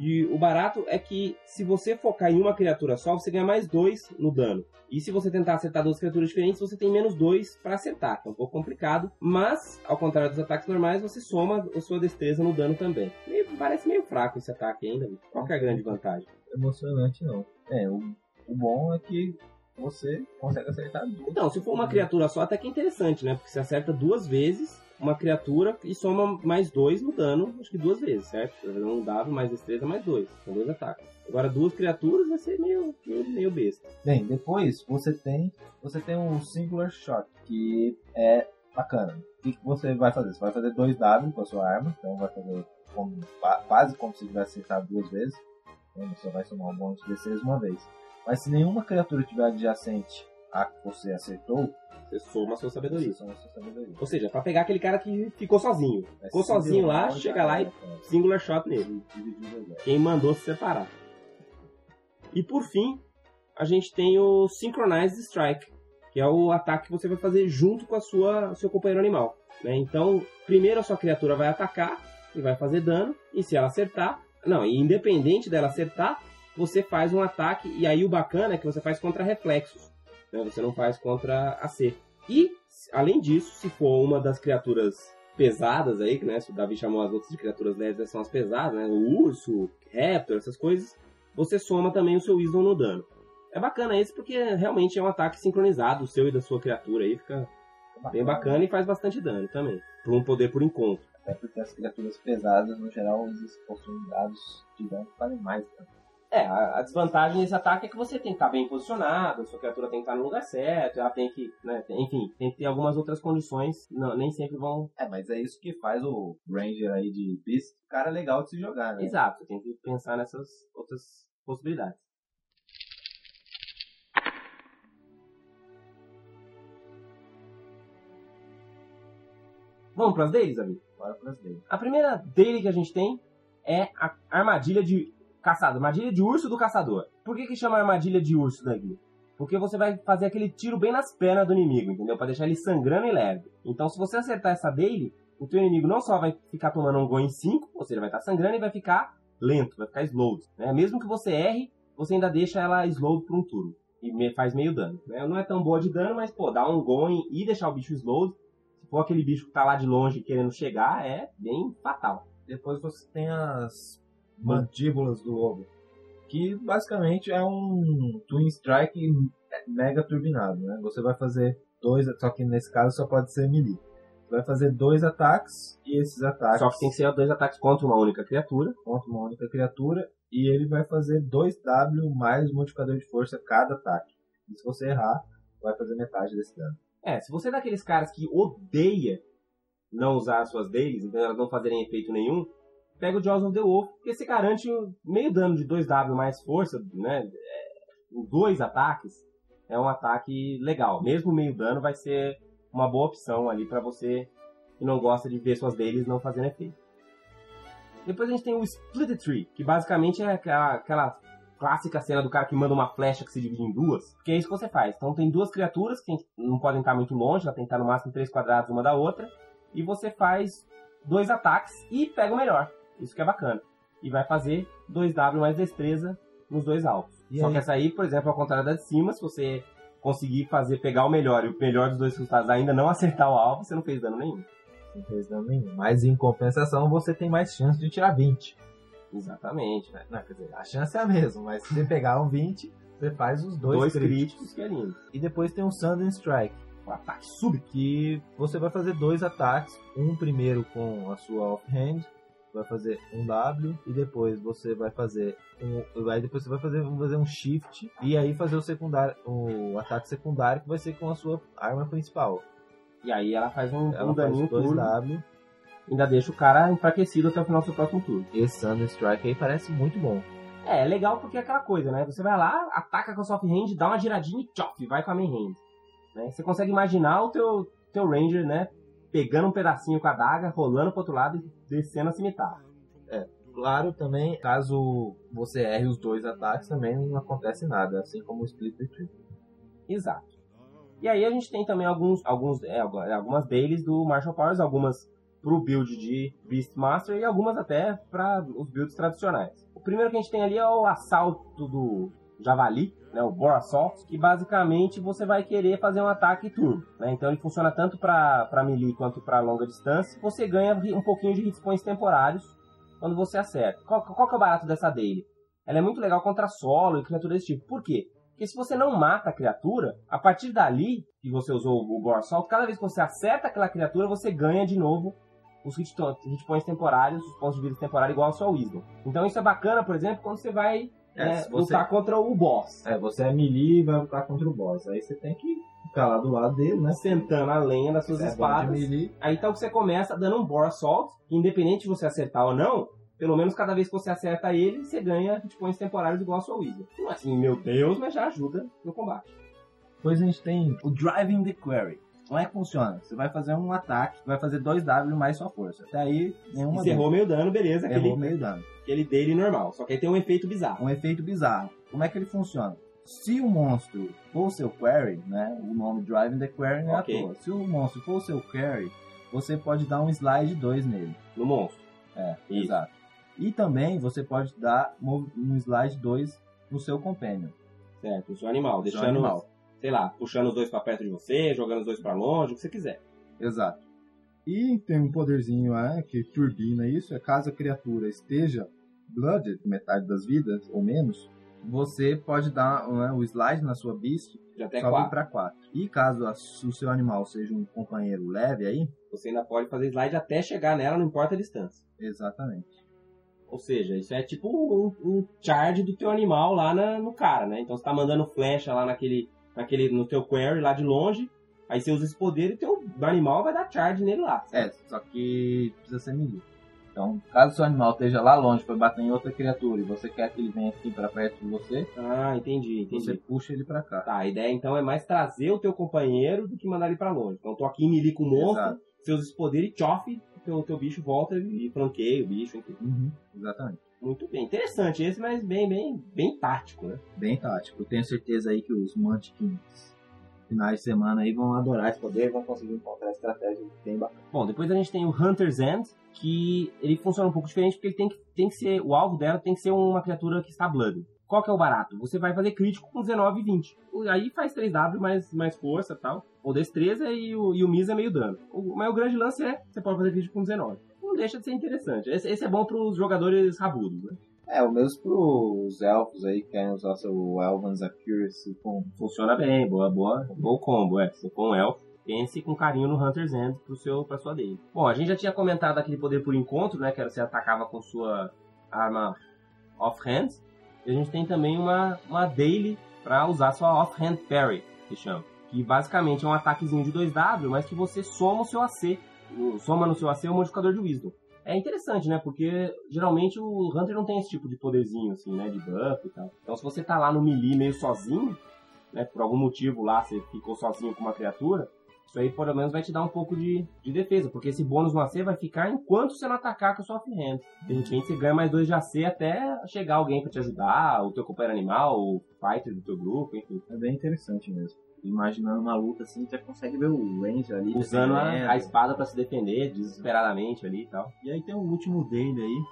E o barato é que se você focar em uma criatura só, você ganha mais dois no dano. E se você tentar acertar duas criaturas diferentes, você tem menos dois para acertar. É um pouco complicado, mas ao contrário dos ataques normais, você soma a sua destreza no dano também. Meio- parece meio fraco esse ataque ainda. Qual que é a grande vantagem? Emocionante não. É, o, o bom é que você consegue acertar duas. Então, se for uma criatura só, até que é interessante, né? Porque você acerta duas vezes uma criatura e soma mais dois no dano, acho que duas vezes, certo? Um dado mais destreza mais dois. São dois ataques. Agora, duas criaturas vai ser meio, meio, meio besta. Bem, depois você tem você tem um singular shot que é bacana. O que, você vai fazer? Você vai fazer dois W com a sua arma, então vai fazer como, qua- quase como se tivesse acertado duas vezes. Então você vai somar um bônus de destreza uma vez. Mas se nenhuma criatura tiver adjacente a que você acertou, Você soma a sua sabedoria. você soma a sua sabedoria. Ou seja, pra pegar aquele cara que ficou sozinho. Vai Ficou sozinho lá, chega lá e era, cara. singular shot nele. Quem mandou se separar. E por fim, a gente tem o Synchronized Strike, que é o ataque que você vai fazer junto com a sua seu companheiro animal. né? Então, primeiro a sua criatura vai atacar e vai fazer dano, e se ela acertar, não, e independente dela acertar, você faz um ataque, e aí o bacana é que você faz contra reflexos, né? você não faz contra AC. E, além disso, se for uma das criaturas pesadas aí, né? Se o Davi chamou as outras de criaturas leves, são as pesadas, né? O urso, o raptor, essas coisas. Você soma também o seu Wisdom no dano. É bacana esse porque realmente é um ataque sincronizado, o seu e da sua criatura aí fica bem bacana e faz bastante dano também. Por um poder por encontro. Até porque as criaturas pesadas, no geral, eles possuem dados de dano que valem mais. É, a, a desvantagem desse ataque é que você tem que estar bem posicionado, sua criatura tem que estar no lugar certo, ela tem que, né, tem- enfim, tem que ter algumas outras condições, não, nem sempre vão... É, mas é isso que faz o Ranger aí de Beast, cara legal de se jogar, né? Exato, você tem que pensar nessas outras possibilidades. Vamos para as deles, amigo? Bora pras dele. A primeira dele que a gente tem é a armadilha de caçador, armadilha de urso do caçador. Por que que chama armadilha de urso daqui? Porque você vai fazer aquele tiro bem nas pernas do inimigo, entendeu? Pra deixar ele sangrando e leve. Então, se você acertar essa dele, o teu inimigo não só vai ficar tomando um gol em 5, ou seja, vai estar sangrando e vai ficar lento, vai ficar slowed. Né? Mesmo que você erre, você ainda deixa ela slowed por um turno. E faz meio dano. Né? Não é tão boa de dano, mas, pô, dar um going e deixar o bicho slowed, se for aquele bicho que tá lá de longe querendo chegar, é bem fatal. Depois você tem as mandíbulas do lobo, que basicamente é um Twin Strike mega turbinado, né? Você vai fazer dois, só que nesse caso só pode ser melee. Você vai fazer dois ataques e esses ataques Só que tem que ser dois ataques contra uma única criatura. contra uma única criatura e ele vai fazer 2W mais multiplicador de força cada ataque. E se você errar, vai fazer metade desse dano. É, se você é daqueles caras que odeia não usar as suas dailies, então elas não fazerem efeito nenhum, pega o Jaws the Wolf, porque você garante meio dano de 2W mais força, né? É, dois ataques é um ataque legal. Mesmo meio dano vai ser uma boa opção ali pra você que não gosta de ver suas dailies não fazendo efeito. Depois a gente tem o Split Tree, que basicamente é aquela, aquela clássica cena do cara que manda uma flecha que se divide em duas, que é isso que você faz. Então tem duas criaturas que não podem estar muito longe, ela tem que estar no máximo três quadrados uma da outra, e você faz dois ataques e pega o melhor. Isso que é bacana. E vai fazer 2W mais destreza nos dois alvos. E Só aí? que essa aí, por exemplo, ao contrário da de cima, se você conseguir fazer pegar o melhor e o melhor dos dois resultados ainda não acertar o alvo, você não fez dano nenhum. Não fez dano nenhum. Mas em compensação você tem mais chance de tirar 20. Exatamente. né? Não, quer dizer, a chance é a mesma, mas se você pegar um 20, você faz os dois, Dois, críticos. críticos, que é lindo. E depois tem o Sudden Strike, Um ataque súbito. que você vai fazer dois ataques, um primeiro com a sua offhand, vai fazer um W e depois você vai fazer um, aí depois você vai fazer, fazer um shift e aí fazer o secundário, o ataque secundário que vai ser com a sua arma principal. E aí ela faz um, Ela um faz daninho dois turbo. W ainda deixa o cara enfraquecido até o final do seu próximo turno. Esse Thunder Strike aí parece muito bom. É, é legal porque é aquela coisa, né? Você vai lá, ataca com a soft hand, dá uma giradinha e tchof, vai com a main hand. Né? Você consegue imaginar o teu, teu ranger, né? Pegando um pedacinho com a daga, rolando pro outro lado e descendo a cimitarra. Claro, também, caso você erre os dois ataques, também não acontece nada, assim como o Split the Tree. Exato. E aí a gente tem também alguns, alguns, é, algumas deles do Marshall Powers, algumas pro build de Beastmaster e algumas até para os builds tradicionais. O primeiro que a gente tem ali é o assalto do Javali, né, o Boar Assault, que basicamente você vai querer fazer um ataque turbo. Né? Então ele funciona tanto para melee quanto para longa distância. Você ganha um pouquinho de hit points temporários quando você acerta. Qual, qual que é o barato dessa daily? Ela é muito legal contra solo e criaturas desse tipo. Por quê? Porque se você não mata a criatura, a partir dali que você usou o Boar Assault, cada vez que você acerta aquela criatura, você ganha de novo os hit, hit points temporários, os pontos de vida temporários igual ao seu Wisdom. Então isso é bacana, por exemplo, quando você vai É, né, você- lutar contra o boss. É, você é melee e vai lutar contra o boss. Aí você tem que ficar lá do lado dele, né? Sentando a lenha das suas É espadas. Aí então você começa dando um Boar Assault, que independente de você acertar ou não, pelo menos cada vez que você acerta ele, você ganha hit points temporários igual ao seu Wisdom. Não é assim, meu Deus, mas já ajuda no combate. Depois a gente tem o Driving the Query. Como é que funciona? Você vai fazer um ataque, vai fazer 2W mais sua força. Até aí, nenhuma Encerrou meio dano, beleza. Errou aquele, meio dano. aquele dele normal. Só que aí tem um efeito bizarro. um efeito bizarro. Como é que ele funciona? Se o monstro for o seu query, né? O nome Driving the Query não é Ok. à toa. Se o monstro for o seu query, você pode dar um slide 2 nele. No monstro. É, Isso. exato. E também você pode dar um slide 2 no seu companion. Certo, o seu animal. Seu Deixando, animal. Sei lá, puxando os dois pra perto de você, jogando os dois pra longe, o que você quiser. Exato. E tem um poderzinho lá que turbina isso, é caso a criatura esteja blooded, Metade das vidas ou menos, você pode dar né, o slide na sua beast Já até sobe quatro. para 4. E caso a- o seu animal seja um companheiro leve aí, Você ainda pode fazer slide até chegar nela, não importa a distância. exatamente. Ou seja, isso é tipo um, um charge do teu animal lá na- no cara, né? Então você tá mandando flecha lá naquele, naquele, no teu query lá de longe, aí você usa esse poder e teu animal vai dar charge nele lá. É, só que precisa ser melee. Então, caso seu animal esteja lá longe para bater em outra criatura e você quer que ele venha aqui para perto de você, Ah, entendi, entendi. você puxa ele para cá. Tá, a ideia então é mais trazer o teu companheiro do que mandar ele pra longe. Então tô aqui em melee com o monstro, Exato. você usa esse poder e tchof, o teu, teu bicho volta e flanqueia o bicho. Uhum, exatamente. Muito bem. Interessante esse, mas bem, bem, bem tático, né? Bem tático. Eu tenho certeza aí que os Munchkins finais de semana aí vão adorar esse poder, vão conseguir encontrar estratégias bem bacanas. Bom, depois a gente tem o Hunter's End, que ele funciona um pouco diferente porque ele tem que, tem que ser, o alvo dela tem que ser uma criatura que está blood. Qual que é o barato? Você vai fazer crítico com 19 e 20. Aí faz 3W mais, mais força e tal. Ou destreza e o, e o Miss é meio dano. O, mas o grande lance é, você pode fazer crítico com 19. Não deixa de ser interessante. Esse, esse é bom para os jogadores rabudos, né? É, o mesmo pros elfos aí que querem usar seu Elven's Accuracy com Funciona bem, boa, boa, bom combo, é. Se for um elfo, pense com carinho no Hunter's End pro seu, pra sua dele. Bom, a gente já tinha comentado aquele poder por encontro, né? Que era você atacava com sua arma off-hand. E a gente tem também uma, uma daily pra usar sua off-hand parry, que chama. Que basicamente é um ataquezinho de 2W, mas que você soma o seu AC. Soma no seu AC o modificador de Wisdom. É interessante, né? Porque geralmente o Hunter não tem esse tipo de poderzinho, assim, né? De buff e tal. Então se você tá lá no melee meio sozinho, né? Por algum motivo lá você ficou sozinho com uma criatura, isso aí pelo menos vai te dar um pouco de, de defesa, porque esse bônus no AC vai ficar enquanto você não atacar com a sua offhand. De repente você ganha mais dois de AC até chegar alguém pra te ajudar, o teu companheiro animal, o fighter do teu grupo, enfim. É bem interessante mesmo. Imaginando uma luta assim, você consegue ver o range ali. Usando a, defendendo. a espada pra se defender desesperadamente ali e tal. E aí tem o último dele aí,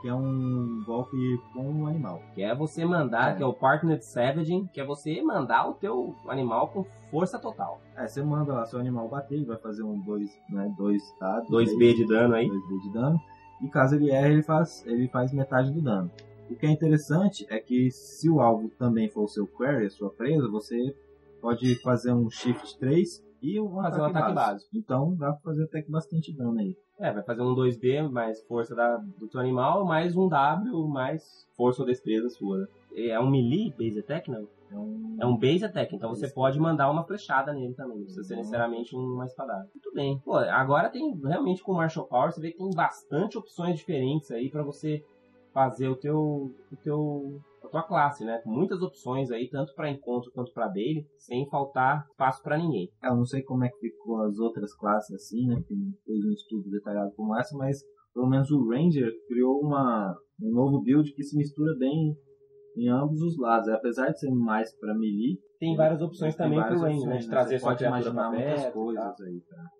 que é um golpe com um animal. Que é você mandar, É. que é o Partnered Savaging, que é você mandar o teu animal com força total. É, você manda lá seu animal bater, ele vai fazer um 2, né, dois dados. 2B de dano aí. 2B de dano. E caso ele erre, ele faz, ele faz metade do dano. O que é interessante é que se o alvo também for o seu query, a sua presa, você pode fazer um shift 3 e um Fazer um ataque, básico. Então dá pra fazer até que bastante dano aí. É, vai fazer um 2B mais força da, do teu animal, mais um W, mais força ou destreza sua. É um melee base attack, não? É um... É um base attack, então você pode mandar uma flechada nele também, não precisa ser necessariamente uma espadada. Muito bem. Pô, agora tem realmente com o Martial Power, você vê que tem bastante opções diferentes aí pra você fazer o teu, o teu a tua classe, né? Com muitas opções aí, tanto pra encontro quanto pra daily, sem faltar espaço pra ninguém. Eu não sei como é que ficou as outras classes assim, né? Que não fez um estudo detalhado como essa, mas pelo menos o Ranger criou uma, um novo build que se mistura bem em ambos os lados. Apesar de ser mais pra melee, Tem várias opções também várias pro Ranger, né? De trazer Você sua pode criatura imaginar muitas coisas tá? aí, tá?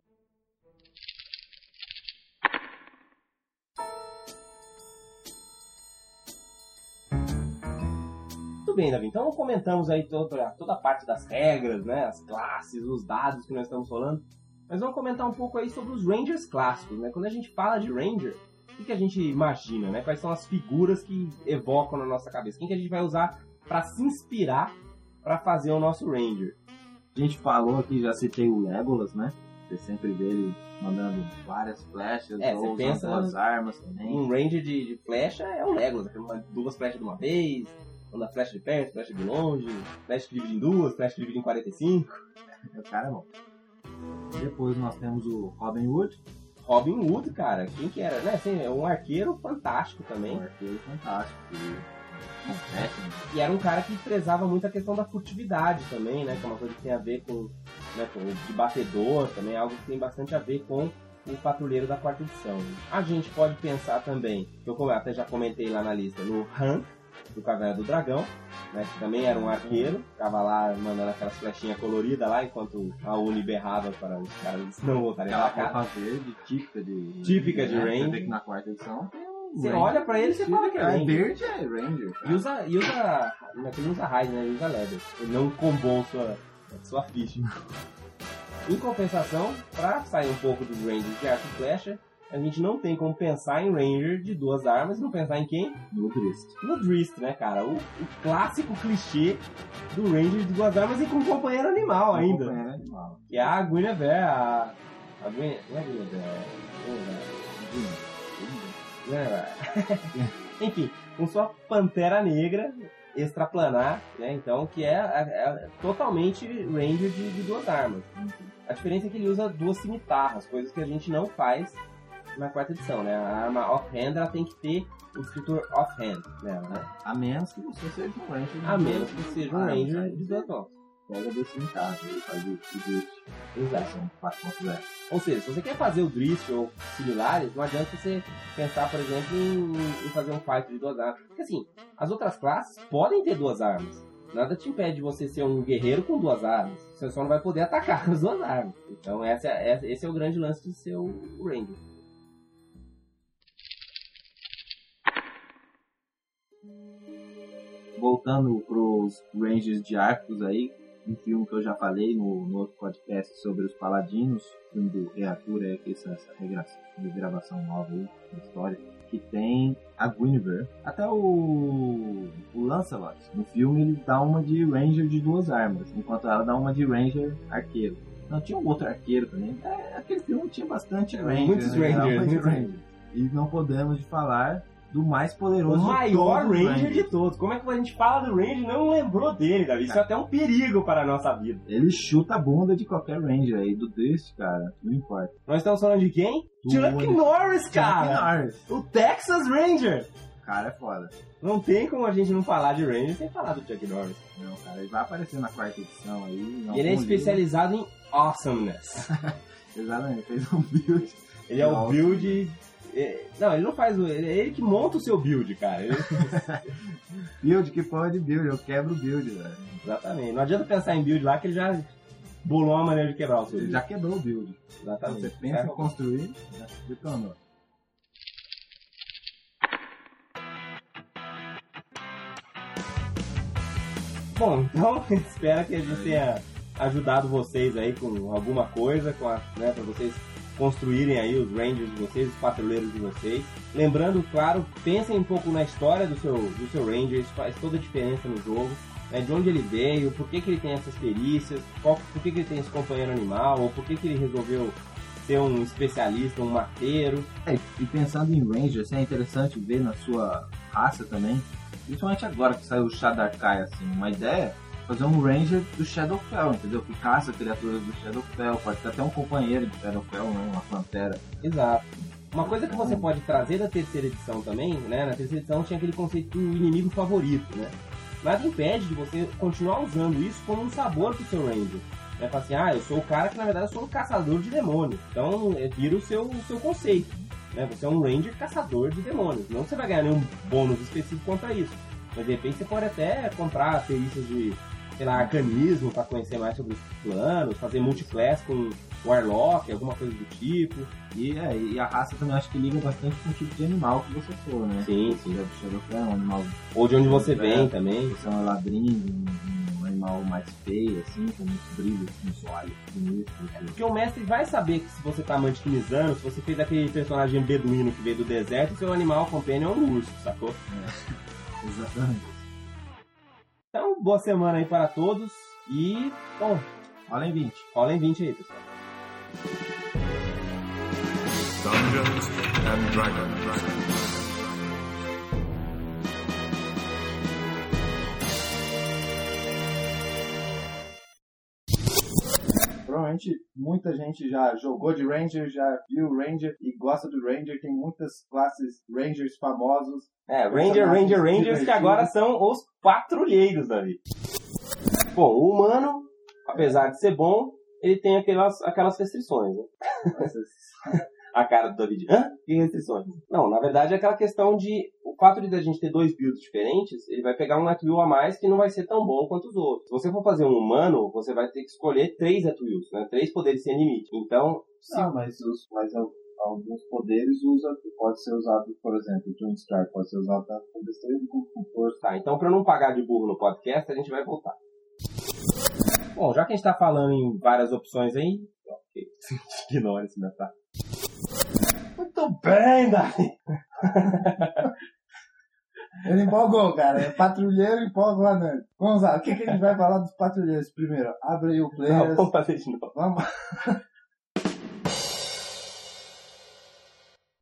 Muito bem, Davi. Então comentamos aí toda, toda a parte das regras, né? As classes, os dados que nós estamos falando. Mas vamos comentar um pouco aí sobre os Rangers clássicos, né? Quando a gente fala de Ranger, o que, que a gente imagina, né? Quais são as figuras que evocam na nossa cabeça? Quem que a gente vai usar para se inspirar para fazer o nosso Ranger? A gente falou aqui, já citei o Legolas, né? Você sempre vê ele mandando várias flechas, É, ou pensa- duas armas também. Um Ranger de, de flecha é o Legolas, né? Duas flechas de uma vez, manda flecha de perto, flecha de longe, flecha que divide em duas, flecha que divide em 45. O cara é bom. Depois nós temos o Robin Hood, Robin Hood, cara, quem que era? Né? Assim, é um arqueiro fantástico um também. arqueiro fantástico. um técnico. E era um cara que prezava muito a questão da furtividade também, né? Que é uma coisa que tem a ver com, né, com o de batedor também, algo que tem bastante a ver com o patrulheiro da quarta edição. A gente pode pensar também, que eu até já comentei lá na lista, no Han, do Caverna do Dragão, né? Que também era um arqueiro, ficava lá mandando aquelas flechinhas coloridas lá, enquanto a Uni berrava para os caras não voltarem pra cá. verde, típica de... Típica de né? Ranger. Você vê que na quarta edição Você Ranger. olha pra ele e você fala que é Ranger. verde, é Ranger. E usa, e usa. Não ele usa raid, né? Ele usa leather. Ele não combou sua, sua ficha. Em compensação, pra sair um pouco dos Rangers de arco e flecha, a gente não tem como pensar em Ranger de duas armas e não pensar em quem? No Drist. No Drist, né, cara? O, o clássico clichê do Ranger de duas armas e com um companheiro animal ainda. Companheiro animal. Que é a Guinevere, a. A. Não é Guinevere. Guinevere. Guinevere. Enfim, com sua pantera negra extraplanar, né? Então, que é, é- é totalmente Ranger de, de duas armas. A diferença é que ele usa duas cimitarras, coisas que a gente não faz na quarta edição, né? A arma off-hand ela tem que ter o escritor off-hand nela, né? A menos que você seja um Ranger. de A menos que seja um Ah, Ranger mas de duas mãos. Pega desse em casa, ele faz o o Drist. Exato. Versão 4.0. Ou seja, se você quer fazer o Drift ou similares, não adianta você pensar, por exemplo, em, em fazer um fight de duas armas. Porque assim, as outras classes podem ter duas armas. Nada te impede de você ser um guerreiro com duas armas. Você só não vai poder atacar com as duas armas. Então essa, é- essa- esse é o grande lance de ser o Ranger. Voltando pros Rangers de Arcos aí, um filme que eu já falei no, no outro podcast sobre os Paladinos, filme do Rei Arthur, é que essa, essa regra- regravação nova aí da história, que tem a Guinevere. Até o, o Lancelot, no filme, ele dá uma de Ranger de duas armas, enquanto ela dá uma de Ranger arqueiro. Não, tinha um outro arqueiro também. É, aquele filme tinha bastante Ranger. muitos né? Rangers, Ranger. E não podemos de falar do mais O poderoso de maior Ranger Rangers. de todos. Como é que a gente fala do Ranger e não lembrou dele, Davi? Isso é até um perigo para a nossa vida. Ele chuta a bunda de qualquer Ranger aí, do Drist, cara. Não importa. Nós estamos falando de quem? Do Chuck Norris, cara! Chuck Norris. O Texas Ranger! O cara é foda. Não tem como a gente não falar de Ranger sem falar do Chuck Norris. Não, cara, ele vai aparecer na quarta edição aí. ele é especializado em awesomeness. livro. Exatamente, fez um build. Ele é o build. É, Não, ele não faz o. Ele é ele que monta o seu build, cara. Ele- Build, que porra de build? Eu quebro o build, velho. Exatamente. Não adianta pensar em build lá que ele já bolou uma maneira de quebrar o seu Ele build. já quebrou o build. Exatamente. Você pensa É, em construir, já detonou. Bom, então espero que a gente tenha ajudado vocês aí com alguma coisa, com a, né, para vocês construírem aí os rangers de vocês, os patrulheiros de vocês. Lembrando, claro, pensem um pouco na história do seu, do seu ranger, isso faz toda a diferença no jogo. Né, de onde ele veio, por que, que ele tem essas perícias, qual, por que, que ele tem esse companheiro animal, ou por que, que ele resolveu ser um especialista, um mateiro. É, e pensando em Rangers, é interessante ver na sua raça também, principalmente agora que saiu o Shadarkai, assim, uma ideia fazer um Ranger do Shadowfell, entendeu? Que caça criaturas do Shadowfell, pode ter até um companheiro do Shadowfell, né? Uma pantera. Exato. Uma coisa que você pode trazer da terceira edição também, né? Na terceira edição tinha aquele conceito do inimigo favorito, né? Nada impede de você continuar usando isso como um sabor pro seu Ranger. Né? Fala assim, ah, eu sou o cara que na verdade eu sou um caçador de demônios. Então é, vira o seu, o seu conceito. Né? Você é um Ranger caçador de demônios. Não você vai ganhar nenhum bônus específico contra isso. Mas de repente você pode até comprar perícias de, sei lá, arcanismo para conhecer mais sobre os planos, fazer multiclass com Warlock, alguma coisa do tipo. E, é, e a raça também acho que liga bastante com o tipo de animal que você for, né? Sim, sim. Seja do Shadowfell, um animal Ou de onde você É. vem também. Você é um ladrinho, um, animal mais feio, assim, com muito brilho, com os olhos assim. Porque o mestre vai saber que se você tá mantiquinizando, se você fez aquele personagem beduíno que veio do deserto, seu animal companion é um urso, sacou? Exatamente. Então, boa semana aí para todos e, bom, em 20. rola em 20 aí, pessoal. Dungeons and Dragons. Provavelmente muita gente já jogou de Ranger, já viu Ranger e gosta do Ranger. Tem muitas classes Rangers famosos. É, Ranger, Ranger, Rangers que agora são os patrulheiros, Davi. Bom, o humano, apesar de ser bom, ele tem aquelas, aquelas restrições, né? A cara do David. Hã? Que restrições? Não, na verdade é aquela questão de. O fato de a gente ter dois builds diferentes, ele vai pegar um Atwill a mais que não vai ser tão bom quanto os outros. Se você for fazer um humano, você vai ter que escolher três Atwills, né? Três poderes sem limite. Então, se Não, mas, os, mas al- alguns poderes usa, pode ser usado, por exemplo, o Twin Star pode ser usado com destreza como com força. Tá, então pra não pagar de burro no podcast, a gente vai voltar. Bom, já que a gente tá falando em várias opções aí, ok, ignora esse detalhe. Muito bem, Davi. Ele empolgou, cara. É patrulheiro empolga lá dentro. Vamos lá, o que, que a gente vai falar dos patrulheiros primeiro? Abre aí o player. Não, vamos fazer de novo. Vamos.